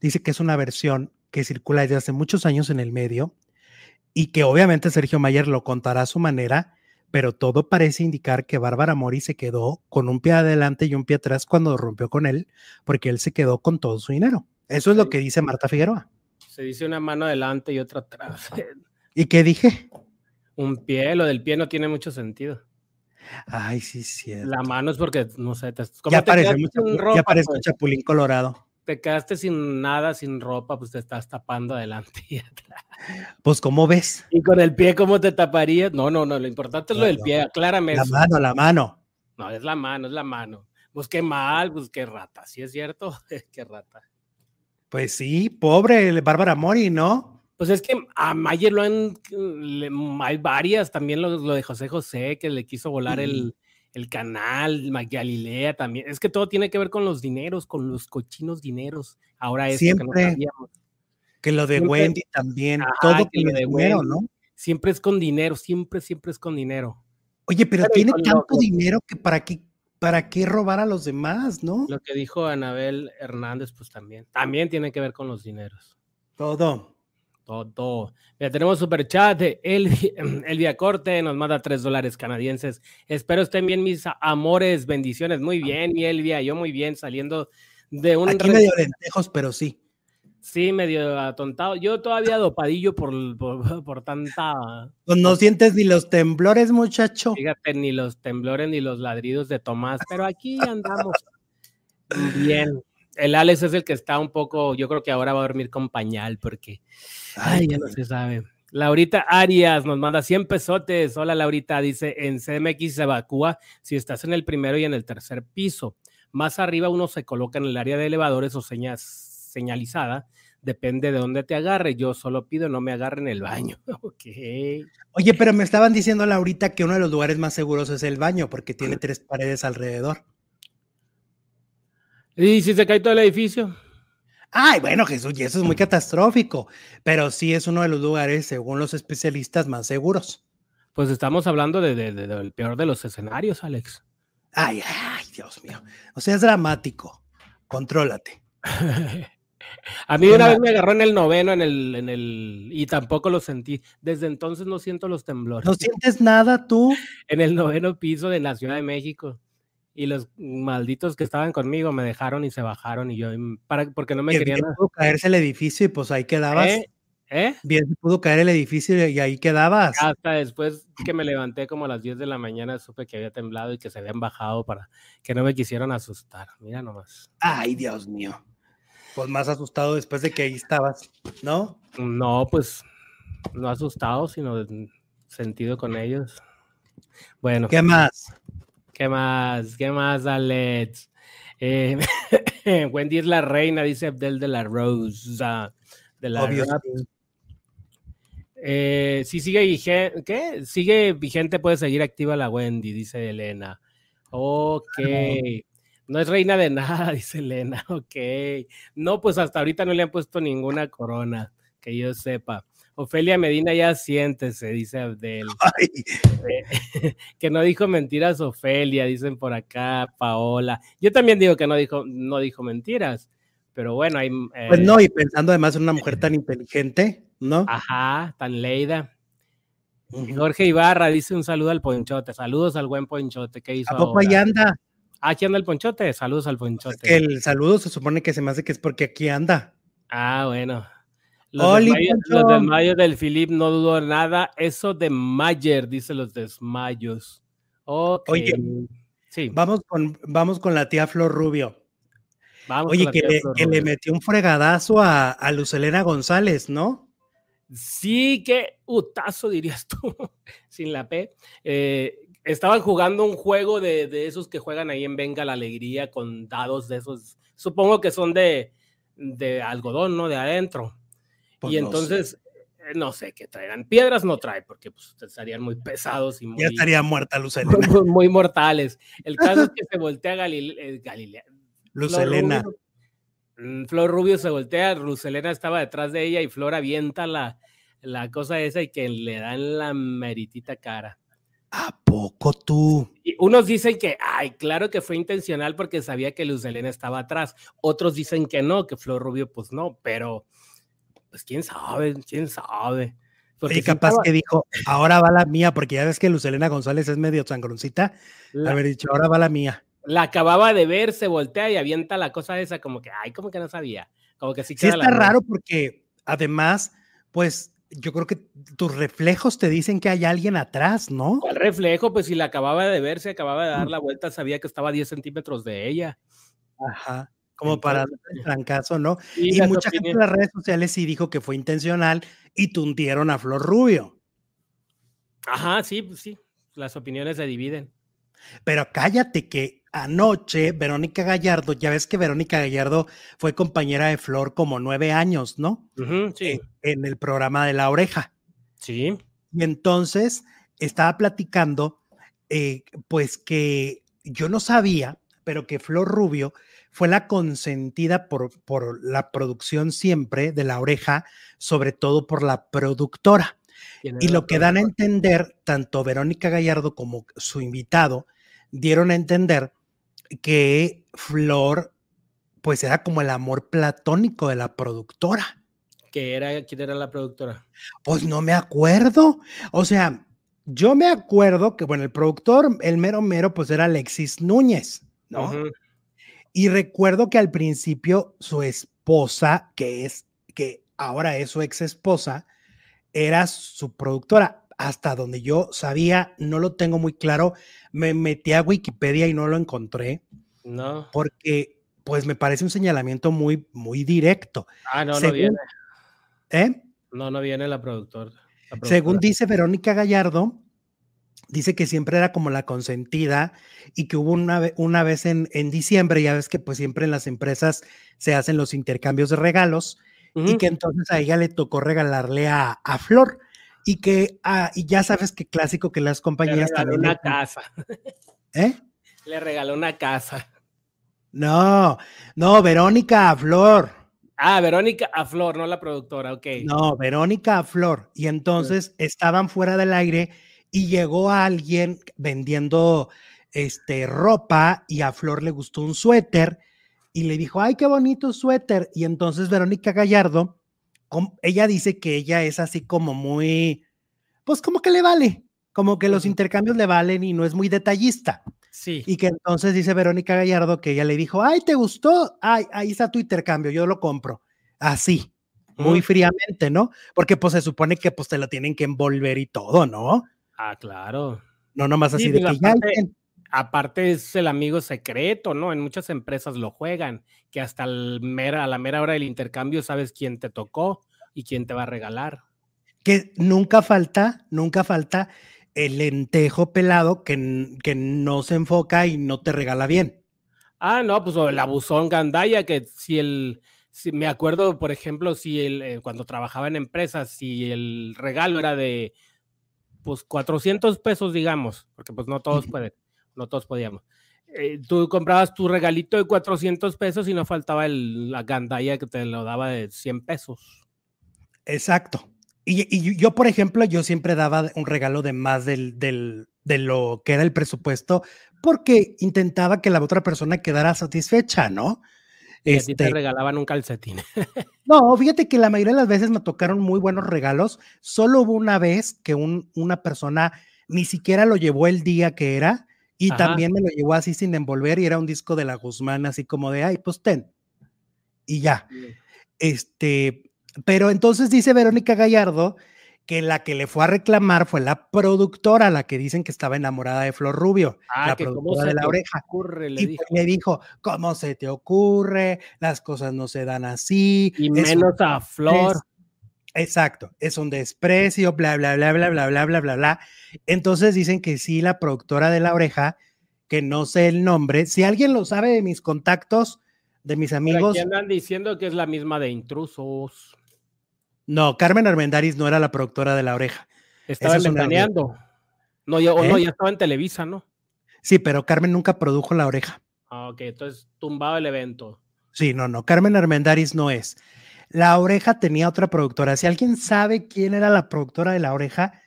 dice que es una versión que circula desde hace muchos años en el medio y que obviamente Sergio Mayer lo contará a su manera, pero todo parece indicar que Bárbara Mori se quedó con un pie adelante y un pie atrás cuando rompió con él, porque él se quedó con todo su dinero. Eso es lo que dice Marta Figueroa. Se dice una mano adelante y otra atrás. ¿Y qué dije? Un pie, lo del pie no tiene mucho sentido. Ay, sí, sí. La mano es porque, no sé, te, ya parece, ya parece un chapulín colorado. Te quedaste sin nada, sin ropa, pues te estás tapando adelante y atrás. Pues, ¿cómo ves? ¿Y con el pie cómo te taparías? No, no, no, lo importante es lo del pie, claramente. La mano, la mano. No, es la mano, es la mano. Pues qué mal, pues qué rata, ¿sí es cierto? qué rata. Pues sí, pobre Bárbara Mori, ¿no? Pues es que a Mayer lo han, hay varias, también lo, de José José, que le quiso volar el, el, canal, Galilea también. Es que todo tiene que ver con los dineros, con los cochinos dineros. Ahora es Siempre, que, lo de Wendy también, todo que lo de dinero, ¿no? Siempre es con dinero, siempre, siempre es con dinero. Oye, pero, tiene tanto dinero que para qué, para qué robar a los demás, ¿no? Lo que dijo Anabel Hernández, pues también, también tiene que ver con los dineros. Todo. Todo. Ya tenemos super chat de Elvia Corte, nos manda tres dólares canadienses. Espero estén bien, mis amores, bendiciones. Muy bien, mi Elvia, yo muy bien, saliendo de un. Aquí medio lentejos, pero sí. Sí, medio atontado. Yo todavía dopadillo por, por, tanta. Pues no sientes ni los temblores, muchacho. Fíjate, ni los temblores ni los ladridos de Tomás, pero aquí andamos bien. El Alex es el que está un poco, yo creo que ahora va a dormir con pañal porque, ay, ya no se sabe. Laurita Arias nos manda 100 pesotes. Hola Laurita, dice, en CMX se evacúa si estás en el primero y en el tercer piso. Más arriba uno se coloca en el área de elevadores o señas señalizada, depende de dónde te agarre. Yo solo pido no me agarre en el baño. ok. Oye, pero me estaban diciendo ahorita que uno de los lugares más seguros es el baño porque tiene tres paredes alrededor. ¿Y si se cae todo el edificio? Ay, bueno, Jesús, y eso es muy catastrófico, pero sí es uno de los lugares, según los especialistas, más seguros. Pues estamos hablando de, del peor de los escenarios, Alex. Ay, ay, Dios mío. O sea, es dramático. Contrólate. A mí una vez me agarró en el noveno, en el, en el, y tampoco lo sentí. Desde entonces no siento los temblores. ¿No sientes nada tú? En el noveno piso de la Ciudad de México. Y los malditos que estaban conmigo me dejaron y se bajaron y yo, para, porque no me querían. Bien pudo caerse el edificio y pues ahí quedabas. ¿Eh? ¿Eh? Bien pudo caer el edificio y ahí quedabas. Hasta después que me levanté como a las 10 de la mañana supe que había temblado y que se habían bajado para que no me quisieran asustar. Mira nomás. Ay, Dios mío. Pues más asustado después de que ahí estabas, ¿no? No, pues no asustado, sino sentido con ellos. Bueno. ¿Qué más? ¿Qué más? ¿Qué más, Alex? Eh, Wendy es la reina, dice Abdel de la Rosa. De la. Eh, si sigue vigente, ¿qué? Sigue vigente, puede seguir activa la Wendy, dice Elena. Ok. No es reina de nada, dice Elena. Ok. No, pues hasta ahorita no le han puesto ninguna corona, que yo sepa. Ofelia Medina ya siéntese, dice Abdel. Eh, que no dijo mentiras Ofelia, dicen por acá, Paola. Yo también digo que no dijo, no dijo mentiras, pero bueno, hay. pues no, y pensando además en una mujer tan inteligente, ¿no? Ajá, tan leída. Jorge Ibarra dice un saludo al Ponchote. Saludos al buen Ponchote. ¿Qué hizo? ¿A poco ahí anda? Aquí anda el ponchote. Saludos al ponchote. el saludo se supone que se me hace que es porque aquí anda. Ah, bueno. Los, desmayos, del Philip no dudo nada. Eso de Mayer, dice los desmayos. Okay. Oye, sí. vamos, con, vamos con la tía Flor Rubio. Vamos Oye, que, le, que le, metió un fregadazo a, a Lucelena González, ¿no? Sí, qué utazo dirías tú, sin la P. Eh, estaban jugando un juego de, de, esos que juegan ahí en Venga la Alegría con dados de esos, supongo que son de, de algodón, ¿no? De adentro. Pues y entonces, eh, no sé qué traerán. Piedras no trae, porque pues, estarían muy pesados y muy. Ya estaría muerta Lucelena. Muy, mortales. El caso es que se voltea Galilea. Eh, Galilea. Flor Rubio, mm, Flor Rubio se voltea, Lucelena estaba detrás de ella y Flor avienta la, la cosa esa y que le dan la meritita cara. ¿A poco tú? Y unos dicen que, ay, claro que fue intencional porque sabía que Luz Helena estaba atrás. Otros dicen que no, que Flor Rubio, pues no, pero pues quién sabe, quién sabe. Porque y capaz que dijo, ahora va la mía, porque ya ves que Luz Helena González es medio sangroncita. Haber dicho, ahora va la mía. La acababa de ver, se voltea y avienta la cosa esa, como que, ay, como que no sabía. Como que sí, sí está raro porque además, pues yo creo que tus reflejos te dicen que hay alguien atrás, ¿no? ¿Cuál reflejo? Pues si la acababa de ver, se acababa de dar la vuelta, sabía que estaba a 10 centímetros de ella. Ajá. Como para el trancazo, ¿no? Y, mucha gente en las redes sociales sí dijo que fue intencional y tundieron a Flor Rubio. Ajá, sí, pues sí. Las opiniones se dividen. Pero cállate que anoche Verónica Gallardo, ya ves que Verónica Gallardo fue compañera de Flor como nueve años, ¿no? sí. En, en, el programa de La Oreja. Sí. Y entonces estaba platicando, eh, pues que yo no sabía, pero que Flor Rubio fue la consentida por, por la producción siempre de La Oreja, sobre todo por la productora. Y lo que dan a entender, tanto Verónica Gallardo como su invitado, dieron a entender que Flor, pues era como el amor platónico de la productora. ¿Qué era, ¿Quién era la productora? Pues no me acuerdo. O sea, yo me acuerdo que, bueno, el productor, el mero mero, pues era Alexis Núñez, ¿no? Y recuerdo que al principio su esposa, que es, que ahora es su ex esposa, era su productora. Hasta donde yo sabía, no lo tengo muy claro. Me metí a Wikipedia y no lo encontré. No. Porque, pues, me parece un señalamiento muy, muy directo. Ah, no, no viene. ¿Eh? No, no viene la productora. Según dice Verónica Gallardo, dice que siempre era como la consentida y que hubo una, una vez en, en, diciembre, ya ves que pues siempre en las empresas se hacen los intercambios de regalos y que entonces a ella le tocó regalarle a, Flor y que ah, y ya sabes que clásico que las compañías le regaló una casa. ¿Eh? Le regaló una casa. No, no, Verónica a Flor. Ah, Verónica a Flor, no la productora, ok. No, Verónica a Flor. Y entonces estaban fuera del aire y llegó alguien vendiendo este ropa y a Flor le gustó un suéter y le dijo, ay, qué bonito suéter. Y entonces Verónica Gallardo, ella dice que ella es así como muy, pues como que le vale, como que los intercambios le valen y no es muy detallista. Sí. Y que entonces dice Verónica Gallardo que ella le dijo, ay, ¿te gustó? Ay, ahí está tu intercambio, yo lo compro. Así, muy fríamente, ¿no? Porque pues se supone que pues te lo tienen que envolver y todo, ¿no? Ah, claro. No nomás así de que ya aparte es el amigo secreto, ¿no? En muchas empresas lo juegan, que hasta el mera, a la mera hora del intercambio sabes quién te tocó y quién te va a regalar. Que nunca falta, nunca falta el lentejo pelado que, que no se enfoca y no te regala bien. Ah, no, pues el abusón gandaya, que si el, si, me acuerdo, por ejemplo, si el, eh, cuando trabajaba en empresas, si el regalo era de, pues 400 pesos, digamos, porque pues no todos pueden no todos podíamos. Eh, tú comprabas tu regalito de 400 pesos y no faltaba el, la gandalla que te lo daba de 100 pesos. Exacto. Y, yo, por ejemplo, yo siempre daba un regalo de más del, del, de lo que era el presupuesto porque intentaba que la otra persona quedara satisfecha, ¿no? Y a ti te este regalaban un calcetín. no, fíjate que la mayoría de las veces me tocaron muy buenos regalos. Solo hubo una vez que un, una persona ni siquiera lo llevó el día que era y también me lo llevó así sin envolver y era un disco de la Guzmán, así como de, ay, pues ten. Y ya. Este, pero entonces dice Verónica Gallardo que la que le fue a reclamar fue la productora, la que dicen que estaba enamorada de Flor Rubio, ah, la productora de la oreja. Ocurre, le y dijo. le dijo, ¿cómo se te ocurre? Las cosas no se dan así. Y menos a Flor. Exacto, es un desprecio, bla, bla, bla, bla, bla, bla, bla, bla, bla. Entonces dicen que sí, la productora de la oreja, que no sé el nombre, si alguien lo sabe de mis contactos, de mis amigos. andan diciendo que es la misma de intrusos. No, Carmen Armendaris no era la productora de la oreja. Estaba ventaneando. No, ya, no, ¿Eh? ya estaba en Televisa, ¿no? Sí, pero Carmen nunca produjo la oreja. Ah, ok, entonces tumbado el evento. Sí, no, no, Carmen Armendaris no es. La Oreja tenía otra productora. Si alguien sabe quién era la productora de La Oreja,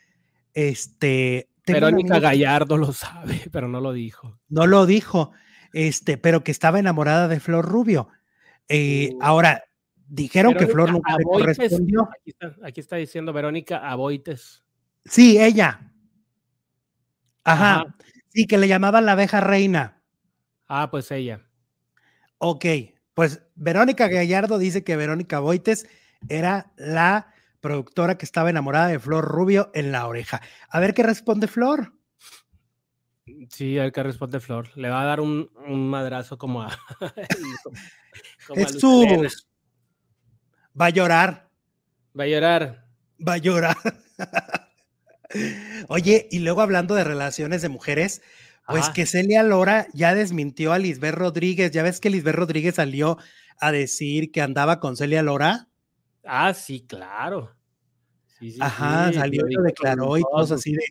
este. Verónica Gallardo lo sabe, pero no lo dijo. No lo dijo, este, pero que estaba enamorada de Flor Rubio. Eh, uh. Ahora, dijeron que Flor nunca le correspondió. Aquí está, diciendo Verónica Aboites. Sí, ella. Ajá. Sí, que le llamaban la abeja reina. Ah, pues ella. Ok, pues Verónica Gallardo dice que Verónica Boites era la productora que estaba enamorada de Flor Rubio en la oreja. A ver qué responde Flor. Sí, a ver qué responde Flor. Le va a dar un, un madrazo como a. como a. Jesús. Va a llorar. Va a llorar. Va a llorar. Oye, y luego hablando de relaciones de mujeres, pues Ajá. que Celia Lora ya desmintió a Lisbeth Rodríguez. Ya ves que Lisbeth Rodríguez salió a decir que andaba con Celia Lora. Ah, sí, claro. Sí, sí, Ajá, sí, salió y lo declaró y cosas así de,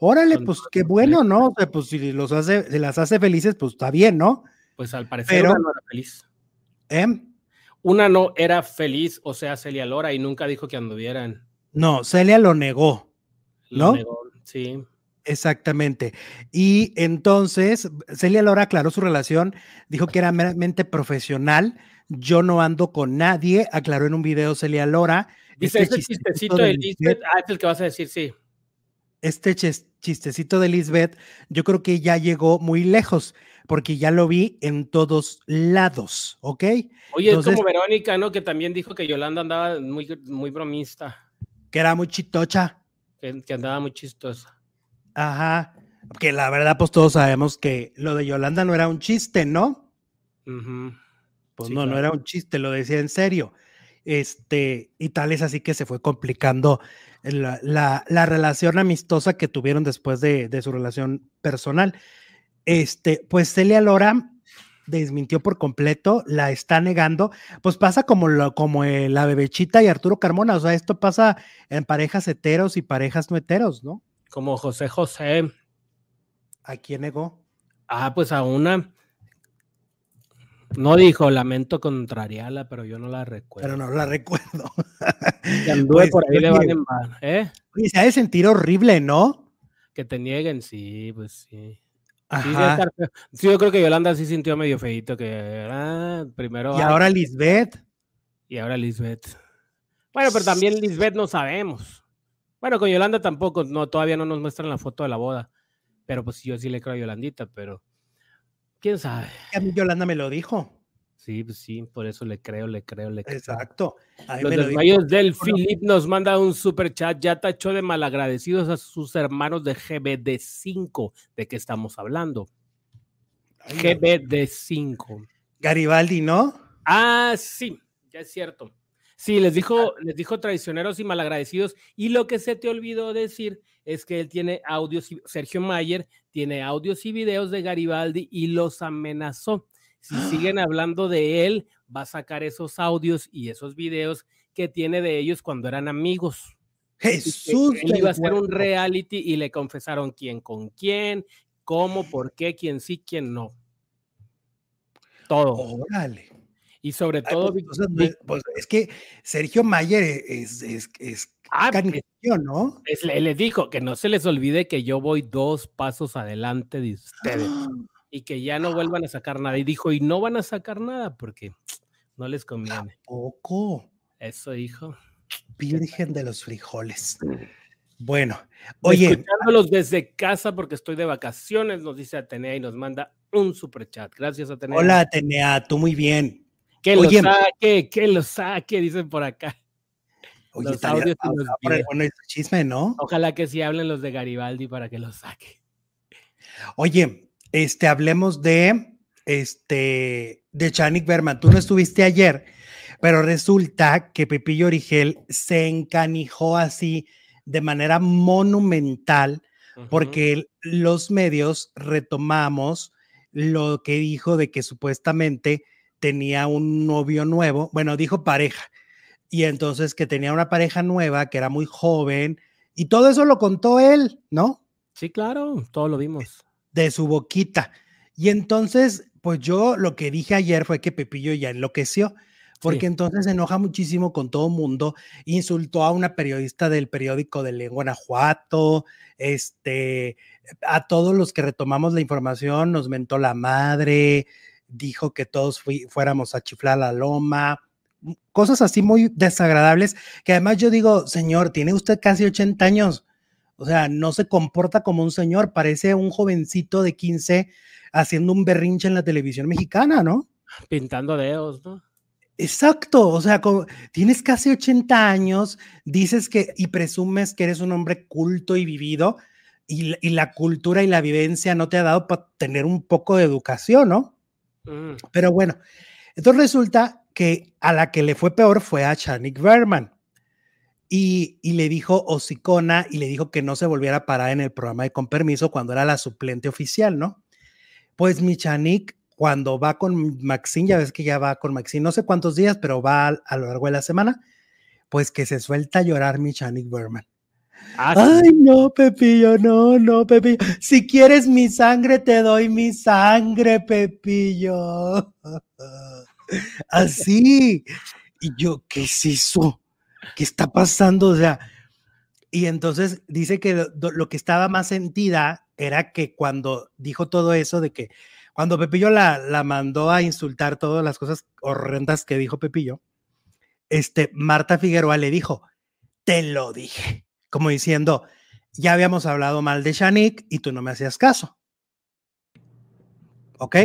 órale, pues qué bueno, ¿no? O sea, pues si los hace, si las hace felices, pues está bien, ¿no? Pues al parecer Pero- no era feliz. ¿Eh? Una no era feliz, o sea, Celia Lora, y nunca dijo que anduvieran. No, Celia lo negó. Lo ¿No? negó, Sí. Exactamente. Y entonces Celia Lora aclaró su relación, dijo que era meramente profesional. Yo no ando con nadie, aclaró en un video Celia Lora. Dice, Este ese chistecito de Lisbeth, ah, es el que vas a decir, sí. este chis- chistecito de Lisbeth, yo creo que ya llegó muy lejos, porque ya lo vi en todos lados, ¿ok? Oye, Entonces- es como Verónica, ¿no? Que también dijo que Yolanda andaba muy, muy bromista, Que era muy chitocha. que, que andaba muy chistosa. Ajá. Que la verdad, pues todos sabemos que lo de Yolanda no era un chiste, ¿no? Ujú. Pues Sí, no, no era un chiste, lo decía en serio. Este, y tal es así que se fue complicando la, la- la relación amistosa que tuvieron después de, de su relación personal. Este, pues Celia Lora desmintió por completo, la está negando, pues pasa como, lo, como eh, la bebechita y Arturo Carmona, o sea, esto pasa en parejas heteros y parejas no heteros, ¿no? Como José José. ¿A quién negó? Ah, pues a una. No dijo, lamento contrariarla, pero yo no la recuerdo. Pero no la recuerdo. Que anduve Pues, por ahí de van en van, ¿eh? oye, se ha de sentir horrible, ¿no? Que te nieguen, sí, pues sí. Sí, sí, Ajá. estar feo. Sí, yo creo que Yolanda sí sintió medio feito que ah, primero. Y ah, ahora Lisbeth. y ahora Lisbeth. Bueno, pero también Lisbeth no sabemos. Bueno, con Yolanda tampoco, no, todavía no nos muestran la foto de la boda. Pero pues yo sí le creo a Yolandita, pero quién sabe. A mí Yolanda me lo dijo. Sí, pues sí, por eso le creo, le creo, le creo. Exacto. A mí Los lo del. Philip nos manda un super chat. Ya tachó de malagradecidos a sus hermanos de GBD5. ¿De qué estamos hablando? Ay, Dios. GBD5. Garibaldi, ¿no? Ah, sí, ya es cierto. Sí, les dijo, les dijo traicioneros y malagradecidos. Y lo que se te olvidó decir es que él tiene audios, y- Sergio Mayer tiene audios y videos de Garibaldi y los amenazó. Si siguen hablando de él, va a sacar esos audios y esos videos que tiene de ellos cuando eran amigos. Jesús. él iba a hacer un reality y le confesaron quién con quién, cómo, por qué, quién sí, quién no. Todo. Órale. Y sobre Ay, todo, pues, pues, es que Sergio Mayer es, es, es Ah, canillo, ¿no? es- le, les dijo que no se les olvide que yo voy dos pasos adelante de ustedes y que ya no vuelvan a sacar nada. Y dijo, y no van a sacar nada porque no les conviene. Poco. Eso dijo. Virgen de los frijoles. Bueno, oye, Escuchándolos desde casa porque estoy de vacaciones, nos dice Atenea y nos manda un super chat. Gracias, Atenea. hola Atenea, tú muy bien. Que lo saque, que lo saque, dicen por acá. Oye, Los audios y ah, los ah, el chisme, ¿no? Ojalá que sí hablen los de Garibaldi para que lo saque. Oye, este, hablemos de, este, de Chanik Berman. Tú no estuviste ayer, pero resulta que Pepillo Origel se encanijó así de manera monumental porque los medios retomamos lo que dijo de que supuestamente tenía un novio nuevo, bueno, dijo pareja, y entonces que tenía una pareja nueva, que era muy joven, y todo eso lo contó él, ¿no? Sí, claro, todo lo vimos. De su boquita. Y entonces, pues yo lo que dije ayer fue que Pepillo ya enloqueció, porque Sí. entonces se enoja muchísimo con todo mundo, insultó a una periodista del periódico de Guanajuato, este, a todos los que retomamos la información, nos mentó la madre, dijo que todos fui- fuéramos a chiflar la loma, cosas así muy desagradables, que además yo digo, señor, tiene usted casi 80 años, o sea, no se comporta como un señor, parece un jovencito de 15 haciendo un berrinche en la televisión mexicana, ¿no? Pintando dedos, ¿no? Exacto, o sea, tienes casi 80 años, dices que y presumes que eres un hombre culto y vivido, y, la cultura y la vivencia no te ha dado para tener un poco de educación, ¿no? Mm. Pero bueno, entonces resulta que a la que le fue peor fue a Chanik Berman. Y, y, le dijo hocicona y le dijo que no se volviera a parar en el programa de Con Permiso cuando era la suplente oficial, ¿no? Pues mi Chanik, cuando va con Maxine, ya ves que ya va con Maxine, no sé cuántos días, pero va a, lo largo de la semana, pues que se suelta a llorar mi Chanik Berman. Ah, Ay, no, Pepillo, no, no, Pepillo. Si quieres mi sangre, te doy mi sangre, Pepillo. Así. Y yo, ¿qué es eso? ¿Qué está pasando? O sea, y entonces dice que lo, que estaba más sentida era que cuando dijo todo eso de que cuando Pepillo la, la mandó a insultar todas las cosas horrendas que dijo Pepillo, este, Marta Figueroa le dijo, te lo dije, como diciendo, ya habíamos hablado mal de Shanik y tú no me hacías caso. ¿Ok?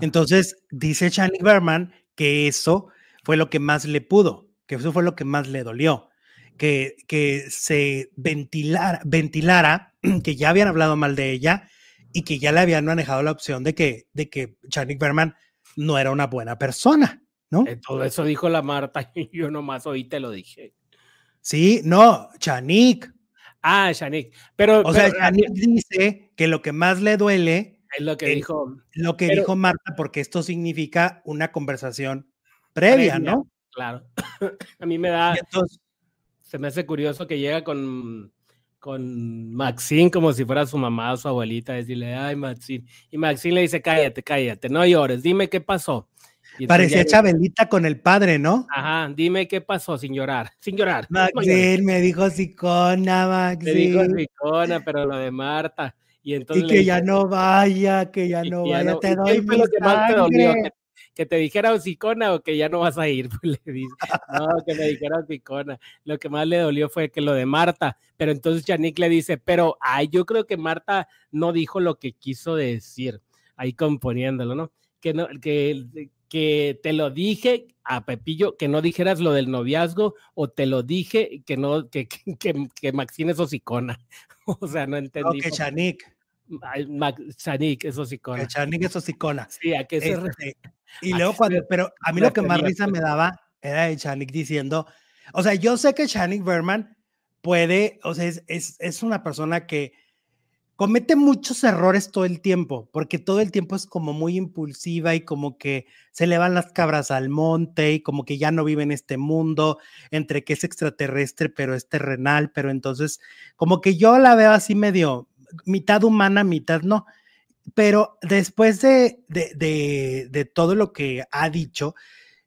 Entonces dice Shanik Berman que eso fue lo que más le pudo, que eso fue lo que más le dolió, que, que se ventilara, ventilara que ya habían hablado mal de ella y que ya le habían manejado la opción de que, de que Chanik Berman no era una buena persona, ¿no? Eh, todo eso dijo la Marta y yo nomás hoy te lo dije. Sí, no, Chanik. Ah, Chanik. Pero, o sea, Chanik dice que lo que más le duele es lo que dijo. Lo que dijo Marta, porque esto significa una conversación previa, ¿no? Claro. A mí me da. se me hace curioso que llega con, con Maxine como si fuera su mamá o su abuelita, decirle, ay, Maxine. Y Maxine le dice, cállate, cállate, no llores, dime qué pasó. Parecía Chabelita con el padre, ¿no? Ajá, dime qué pasó sin llorar, sin llorar. Maxine me dijo sicona, Maxine. Me dijo sicona, pero lo de Marta. Y, entonces que ya no vaya, que ya no vaya, te doy mi que te dijera hocicona o que ya no vas a ir. Pues le dice, no, que me dijera hocicona. Lo que más le dolió fue que lo de Marta, pero entonces Yannick le dice, pero ay, yo creo que Marta no dijo lo que quiso decir, ahí componiéndolo, ¿no? Que, no, que, que te lo dije a Pepillo, que no dijeras lo del noviazgo, o te lo dije que no, que, que, que Maxine es hocicona. o sea, no entendí. O que Chanik. Chanik es hocicona. Que Chanik es hocicona. Sí, a qué se este, y luego cuando, pero a mí lo que más risa me daba era de Chanik diciendo, o sea, yo sé que Chanik Berman puede, o sea, es, es, es, una persona que comete muchos errores todo el tiempo, porque todo el tiempo es como muy impulsiva y como que se le van las cabras al monte y como que ya no vive en este mundo, entre que es extraterrestre, pero es terrenal, pero entonces como que yo la veo así medio, mitad humana, mitad no pero después de, de, todo lo que ha dicho,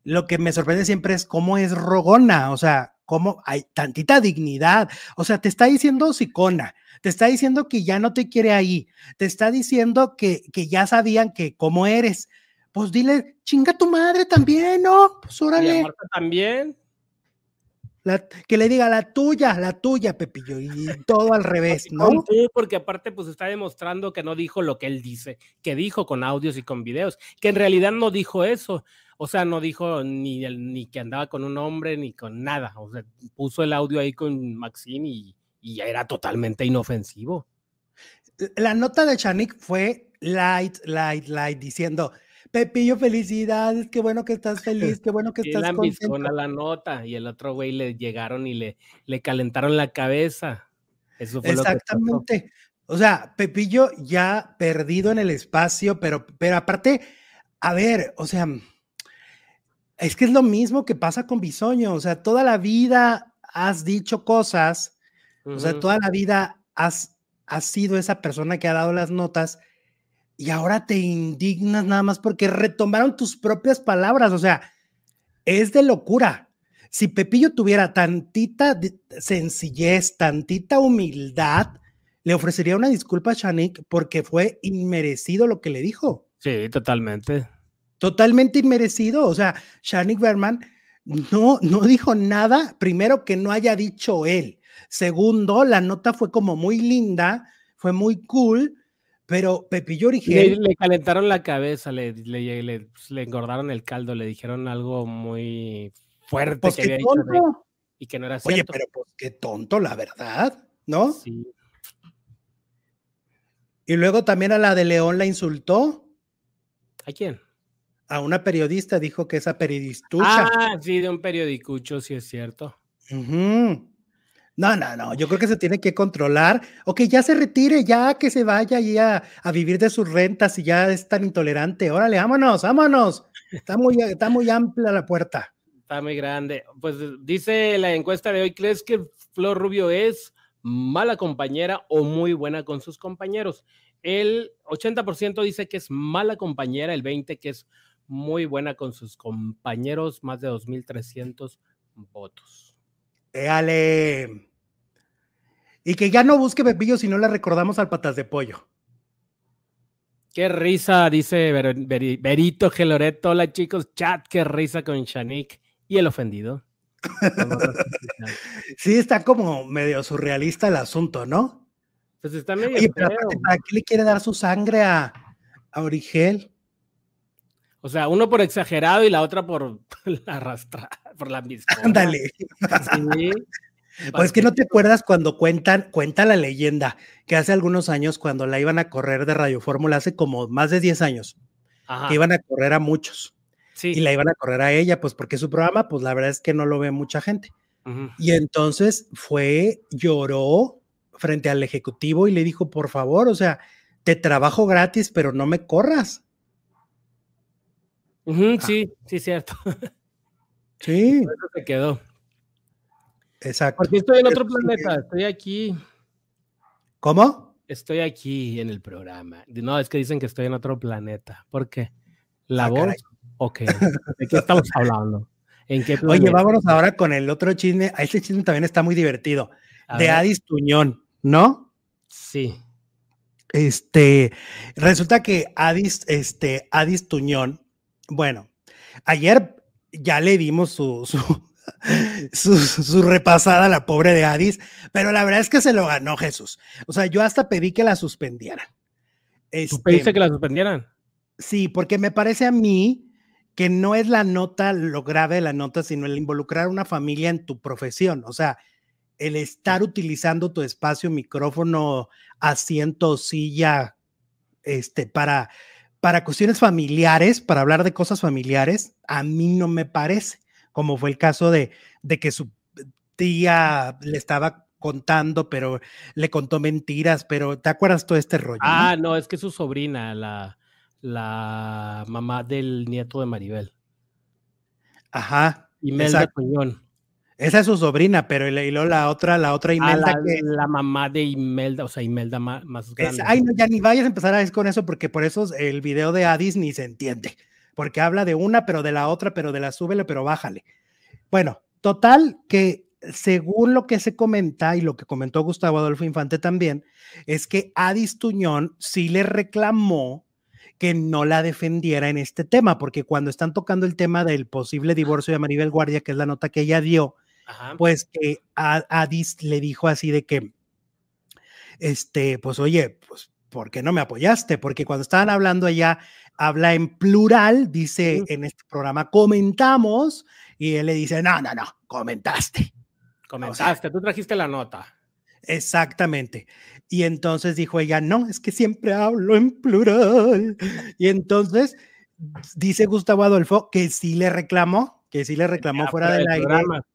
lo que me sorprende siempre es cómo es rogona, o sea, cómo hay tantita dignidad. O sea, te está diciendo sicona, te está diciendo que ya no te quiere ahí, te está diciendo que, que ya sabían que cómo eres. Pues dile, chinga tu madre también, ¿no? Pues órale. también que le diga la tuya, la tuya, Pepillo, y todo al revés, ¿no? porque aparte, pues está demostrando que no dijo lo que él dice, que dijo con audios y con videos, que en realidad no dijo eso. O sea, no dijo ni, ni que andaba con un hombre ni con nada. O sea, puso el audio ahí con Maxine y, y ya era totalmente inofensivo. La nota de Chanik fue light, light, light, diciendo, Pepillo, felicidades, qué bueno que estás feliz, qué bueno que estás contento. la nota y el otro güey le llegaron y le, le calentaron la cabeza. Eso fue Exactamente. o sea, Pepillo ya perdido en el espacio, pero, pero aparte, a ver, o sea, es que es lo mismo que pasa con Bisoño, o sea, toda la vida has dicho cosas, o sea, toda la vida has, has sido esa persona que ha dado las notas y ahora te indignas nada más porque retomaron tus propias palabras. O sea, es de locura. Si Pepillo tuviera tantita sencillez, tantita humildad, le ofrecería una disculpa a Shanik porque fue inmerecido lo que le dijo. Sí, totalmente. Totalmente inmerecido. O sea, Shanik Berman no, no dijo nada, primero que no haya dicho él. Segundo, la nota fue como muy linda, fue muy cool, Pero Pepillo Origel, le calentaron la cabeza, le, le, le- pues, le engordaron el caldo, le dijeron algo muy fuerte pues que qué había tonto. y que no era Oye, cierto. pero pues qué tonto, la verdad, ¿no? Sí. Y luego también a la de León la insultó. ¿A quién? A una periodista dijo que esa periodistucha. Ah, sí, de un periodicucho, sí es cierto. Ujú. No, no, no, yo creo que se tiene que controlar o que ya se retire, ya que se vaya y a, vivir de sus rentas y ya es tan intolerante. Órale, vámonos, vámonos. Está muy, está muy amplia la puerta. Está muy grande. Pues dice la encuesta de hoy, ¿crees que Flor Rubio es mala compañera o muy buena con sus compañeros? El 80% dice que es mala compañera, el 20% que es muy buena con sus compañeros, más de 2.300 votos. Éale. Y que ya no busque Pepillo si no le recordamos al patas de pollo. Qué risa, dice Ver- Veri- Berito Geloreto. Hola chicos, chat, qué risa con Shanik y el ofendido. Sí, está como medio surrealista el asunto, ¿no? Pues está medio Oye, pero ¿para qué le quiere dar su sangre a, a Origel? O sea, uno por exagerado y la otra por la por la misma. Ándale. Sí. Pues que no te acuerdas cuando cuentan, cuenta la leyenda que hace algunos años cuando la iban a correr de Radio Fórmula, hace como más de 10 años, Ajá. que iban a correr a muchos Sí. y la iban a correr a ella, pues porque su programa, pues la verdad es que no lo ve mucha gente. Y entonces fue, lloró frente al ejecutivo y le dijo, por favor, o sea, te trabajo gratis, pero no me corras. Ujú, sí, sí, cierto. Sí, Eso se quedó. exacto. Porque estoy en otro planeta, estoy aquí, ¿Cómo? estoy aquí en el programa. No, es que dicen que estoy en otro planeta. ¿Por qué? ¿La Ah, voz? caray. ¿O qué? ¿De qué estamos hablando? ¿En qué Oye, vámonos ahora con el otro chisme. Este chisme también está muy divertido. A de ver. Adis Tuñón, ¿no? Sí. Este, resulta que Adis, este, Adis Tuñón, bueno, ayer ya le dimos su, su, su, su repasada a la pobre de Adis, pero la verdad es que se lo ganó Jesús. O sea, yo hasta pedí que la suspendieran. ¿Tú Este, pediste que la suspendieran? Sí, porque me parece a mí que no es la nota, lo grave de la nota, sino el involucrar a una familia en tu profesión. O sea, el estar utilizando tu espacio, micrófono, asiento, silla, este, para, para cuestiones familiares, para hablar de cosas familiares, a mí no me parece, como fue el caso de, de que su tía le estaba contando, pero le contó mentiras, pero ¿te acuerdas todo este rollo? Ah, no, es que su sobrina, la, la mamá del nieto de Maribel. Ajá. Imelda exacto. Esa es su sobrina, pero y luego la otra, la otra Ah, Imelda la, que la mamá de Imelda, o sea, Imelda más, es- grande. ay, no, ya ni vayas a empezar a con eso, porque por eso el video de Addis ni se entiende, porque habla de una, pero de la otra, pero de la súbele, pero bájale. Bueno, total que según lo que se comenta y lo que comentó Gustavo Adolfo Infante también, es que Addis Tuñón sí le reclamó que no la defendiera en este tema, porque cuando están tocando el tema del posible divorcio de Maribel Guardia, que es la nota que ella dio, Ajá. pues que a le dijo así de que, este, pues oye, pues, ¿por qué no me apoyaste? Porque cuando estaban hablando ella, habla en plural, dice en este programa, comentamos, y él le dice, no, no, no, comentaste. Comentaste, tú trajiste la nota. Exactamente. Y entonces dijo ella, no, es que siempre hablo en plural. Y entonces dice Gustavo Adolfo que sí le reclamó, que sí le reclamó fuera del aire. programa,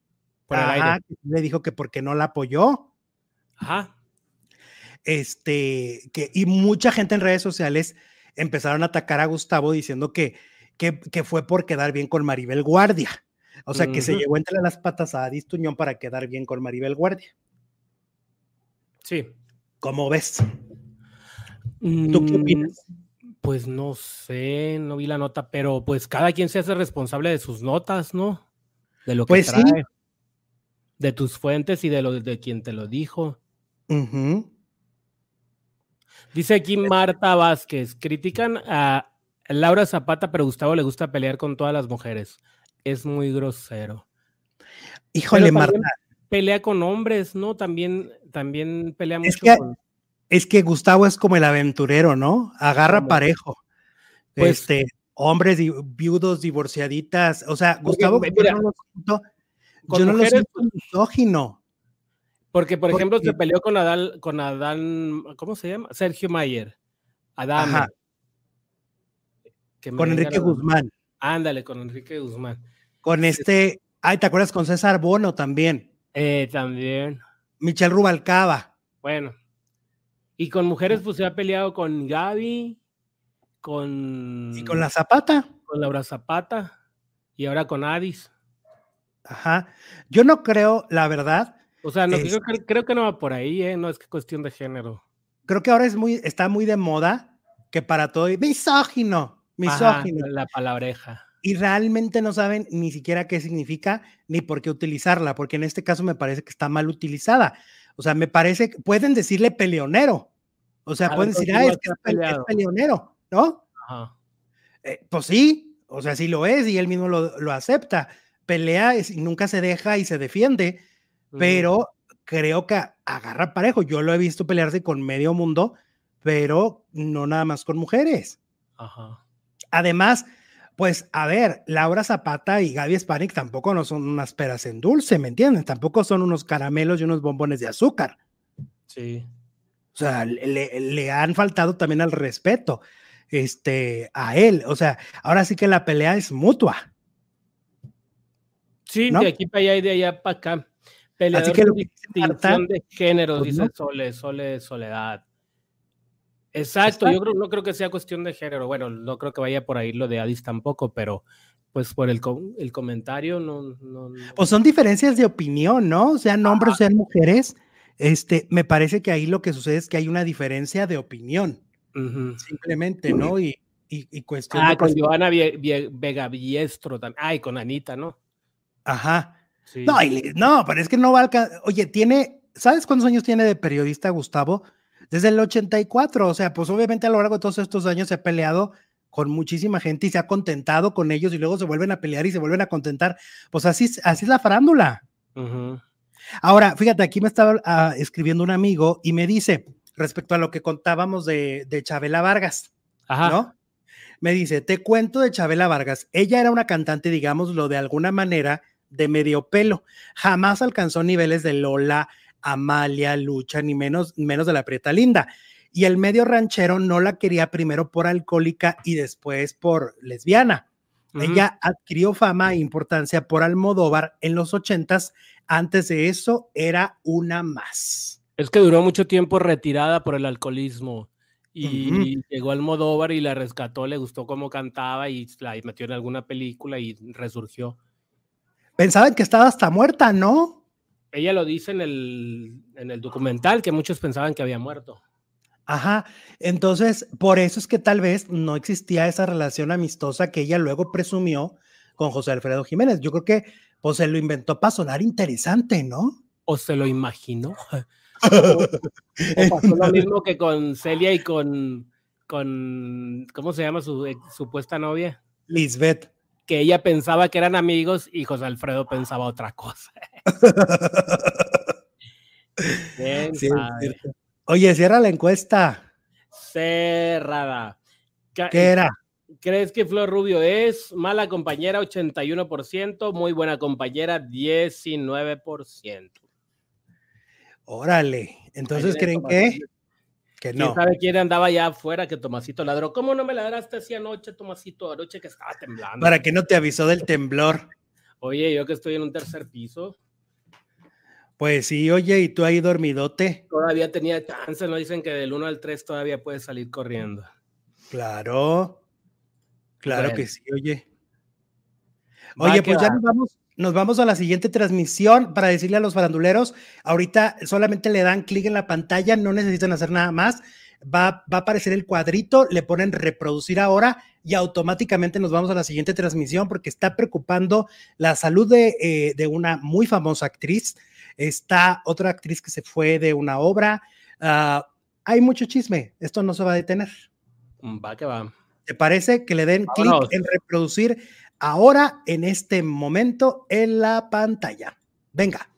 aire. le dijo que porque no la apoyó. Ajá. este, que, y mucha gente en redes sociales empezaron a atacar a Gustavo diciendo que, que, que fue por quedar bien con Maribel Guardia. O sea, que se llevó entre las patas a Adis Tuñón para quedar bien con Maribel Guardia. Sí. ¿Cómo ves? ¿Tú qué Mm, opinas? Pues no sé, no vi la nota, pero pues cada quien se hace responsable de sus notas, ¿no? De lo que Pues sí. De tus fuentes y de lo de quien te lo dijo. Dice aquí Marta Vázquez, critican a Laura Zapata, pero Gustavo le gusta pelear con todas las mujeres. Es muy grosero. Híjole, Marta. pelea con hombres, ¿no? También, también pelea Es mucho que- con. Es que Gustavo es como el aventurero, ¿no? Agarra Hombre. parejo. Pues- este, hombres viudos, divorciaditas. O sea, Gustavo, mira, no con yo no lo mujeres- siento misógino. Porque, por ejemplo, se peleó con Adán, con Adán, ¿cómo se llama? Sergio Mayer. Adán. Con Enrique Guzmán. Ándale, con Enrique Guzmán. Con este, ay, ¿te acuerdas con César Bono también? Eh, también. Michelle Rubalcaba. Bueno. Y con mujeres, pues se ha peleado con Gaby, con, Y con la Zapata. con Laura Zapata y ahora con Adis. Ajá. Yo no creo, la verdad, O sea, no, Es- creo, que- creo que no va por ahí, ¿eh? No es que cuestión de género. creo que ahora es muy, está muy de moda que para todo, misógino, Ajá, misógino. la palabreja. y realmente no saben ni siquiera qué significa ni por qué utilizarla, porque en este caso me parece que está mal utilizada. O sea, me parece que pueden decirle peleonero. O sea, A pueden decir, ¿contigo ah, es que es, pe- es peleado". peleonero, ¿no? Ajá. Eh, pues sí, o sea, sí lo es y él mismo lo, lo acepta. Pelea y nunca se deja y se defiende, pero creo que agarra parejo. Yo lo he visto pelearse con medio mundo, pero no nada más con mujeres. Ajá. Además, pues a ver, Laura Zapata y Gaby Spanik tampoco no son unas peras en dulce, ¿me entienden? Tampoco son unos caramelos y unos bombones de azúcar. Sí. O sea, le, le han faltado también al respeto este, a él. O sea, ahora sí que la pelea es mutua. Sí, ¿No? de aquí para allá y de allá para acá. Peleador que lo que distinción de género, pues, dice no. Sole, Sole, Soledad. Exacto, yo creo, no creo que sea cuestión de género. Bueno, no creo que vaya por ahí lo de Adis tampoco, pero pues por el, el comentario no, no, no. Pues son diferencias de opinión, ¿no? Sean hombres sean mujeres. Este, me parece que ahí lo que sucede es que hay una diferencia de opinión, simplemente, ¿no? Y, y, y cuestión Ah, de con Joana Vega Biestro también. Ah, y con Anita, ¿no? Ajá. Sí. No, y no, pero es que no va a alcanzar. Oye, tiene, ¿sabes cuántos años tiene de periodista Gustavo? Desde el 84, o sea, pues obviamente a lo largo de todos estos años se ha peleado con muchísima gente y se ha contentado con ellos y luego se vuelven a pelear y se vuelven a contentar. Pues así, es- así es la farándula. Ahora, fíjate, aquí me estaba ah, escribiendo un amigo y me dice, respecto a lo que contábamos de, de Chabela Vargas, Ajá. ¿no? Me dice, te cuento de Chabela Vargas. Ella era una cantante, digámoslo de alguna manera, de medio pelo. Jamás alcanzó niveles de Lola, Amalia, Lucha, ni menos, menos de la Prieta Linda. Y el medio ranchero no la quería primero por alcohólica y después por lesbiana. Ella adquirió fama e importancia por Almodóvar en los ochentas. Antes de eso era una más. Es que duró mucho tiempo retirada por el alcoholismo. Y Ujú. llegó Almodóvar y la rescató, le gustó cómo cantaba y la metió en alguna película y resurgió. Pensaban que estaba hasta muerta, ¿no? Ella lo dice en el, en el documental, que muchos pensaban que había muerto. Ajá, entonces por eso es que tal vez no existía esa relación amistosa que ella luego presumió con José Alfredo Jiménez. Yo creo que pues se lo inventó para sonar interesante, ¿no? O se lo imaginó. O pasó lo mismo que con Celia y con, con ¿cómo se llama su supuesta novia? Lisbeth. Que ella pensaba que eran amigos y José Alfredo pensaba otra cosa. Oye, cierra la encuesta. Cerrada. ¿Qué era? ¿Crees que Flor Rubio es mala compañera 81%, muy buena compañera 19%? Órale. Entonces, ¿creen que? Que ¿Quién no. sabe quién andaba allá afuera que Tomasito ladró? ¿Cómo no me ladraste así anoche, Tomasito? Anoche que estaba temblando. ¿Para qué no te avisó del temblor? Oye, yo que estoy en un tercer piso, Pues sí, oye, y tú ahí dormidote. todavía tenía chance, no dicen que del 1 al 3 todavía puedes salir corriendo. Claro. Claro Bueno. que sí, oye. Oye, que pues ya nos vamos, nos vamos a la siguiente transmisión para decirle a los faranduleros, ahorita solamente le dan clic en la pantalla, no necesitan hacer nada más. Va, va a aparecer el cuadrito, le ponen reproducir ahora y automáticamente nos vamos a la siguiente transmisión porque está preocupando la salud de, eh, de una muy famosa actriz. Está otra actriz que se fue de una obra. Ah, hay mucho chisme, esto no se va a detener. Va que va. ¿Te parece que le den clic en reproducir ahora en este momento en la pantalla? Venga.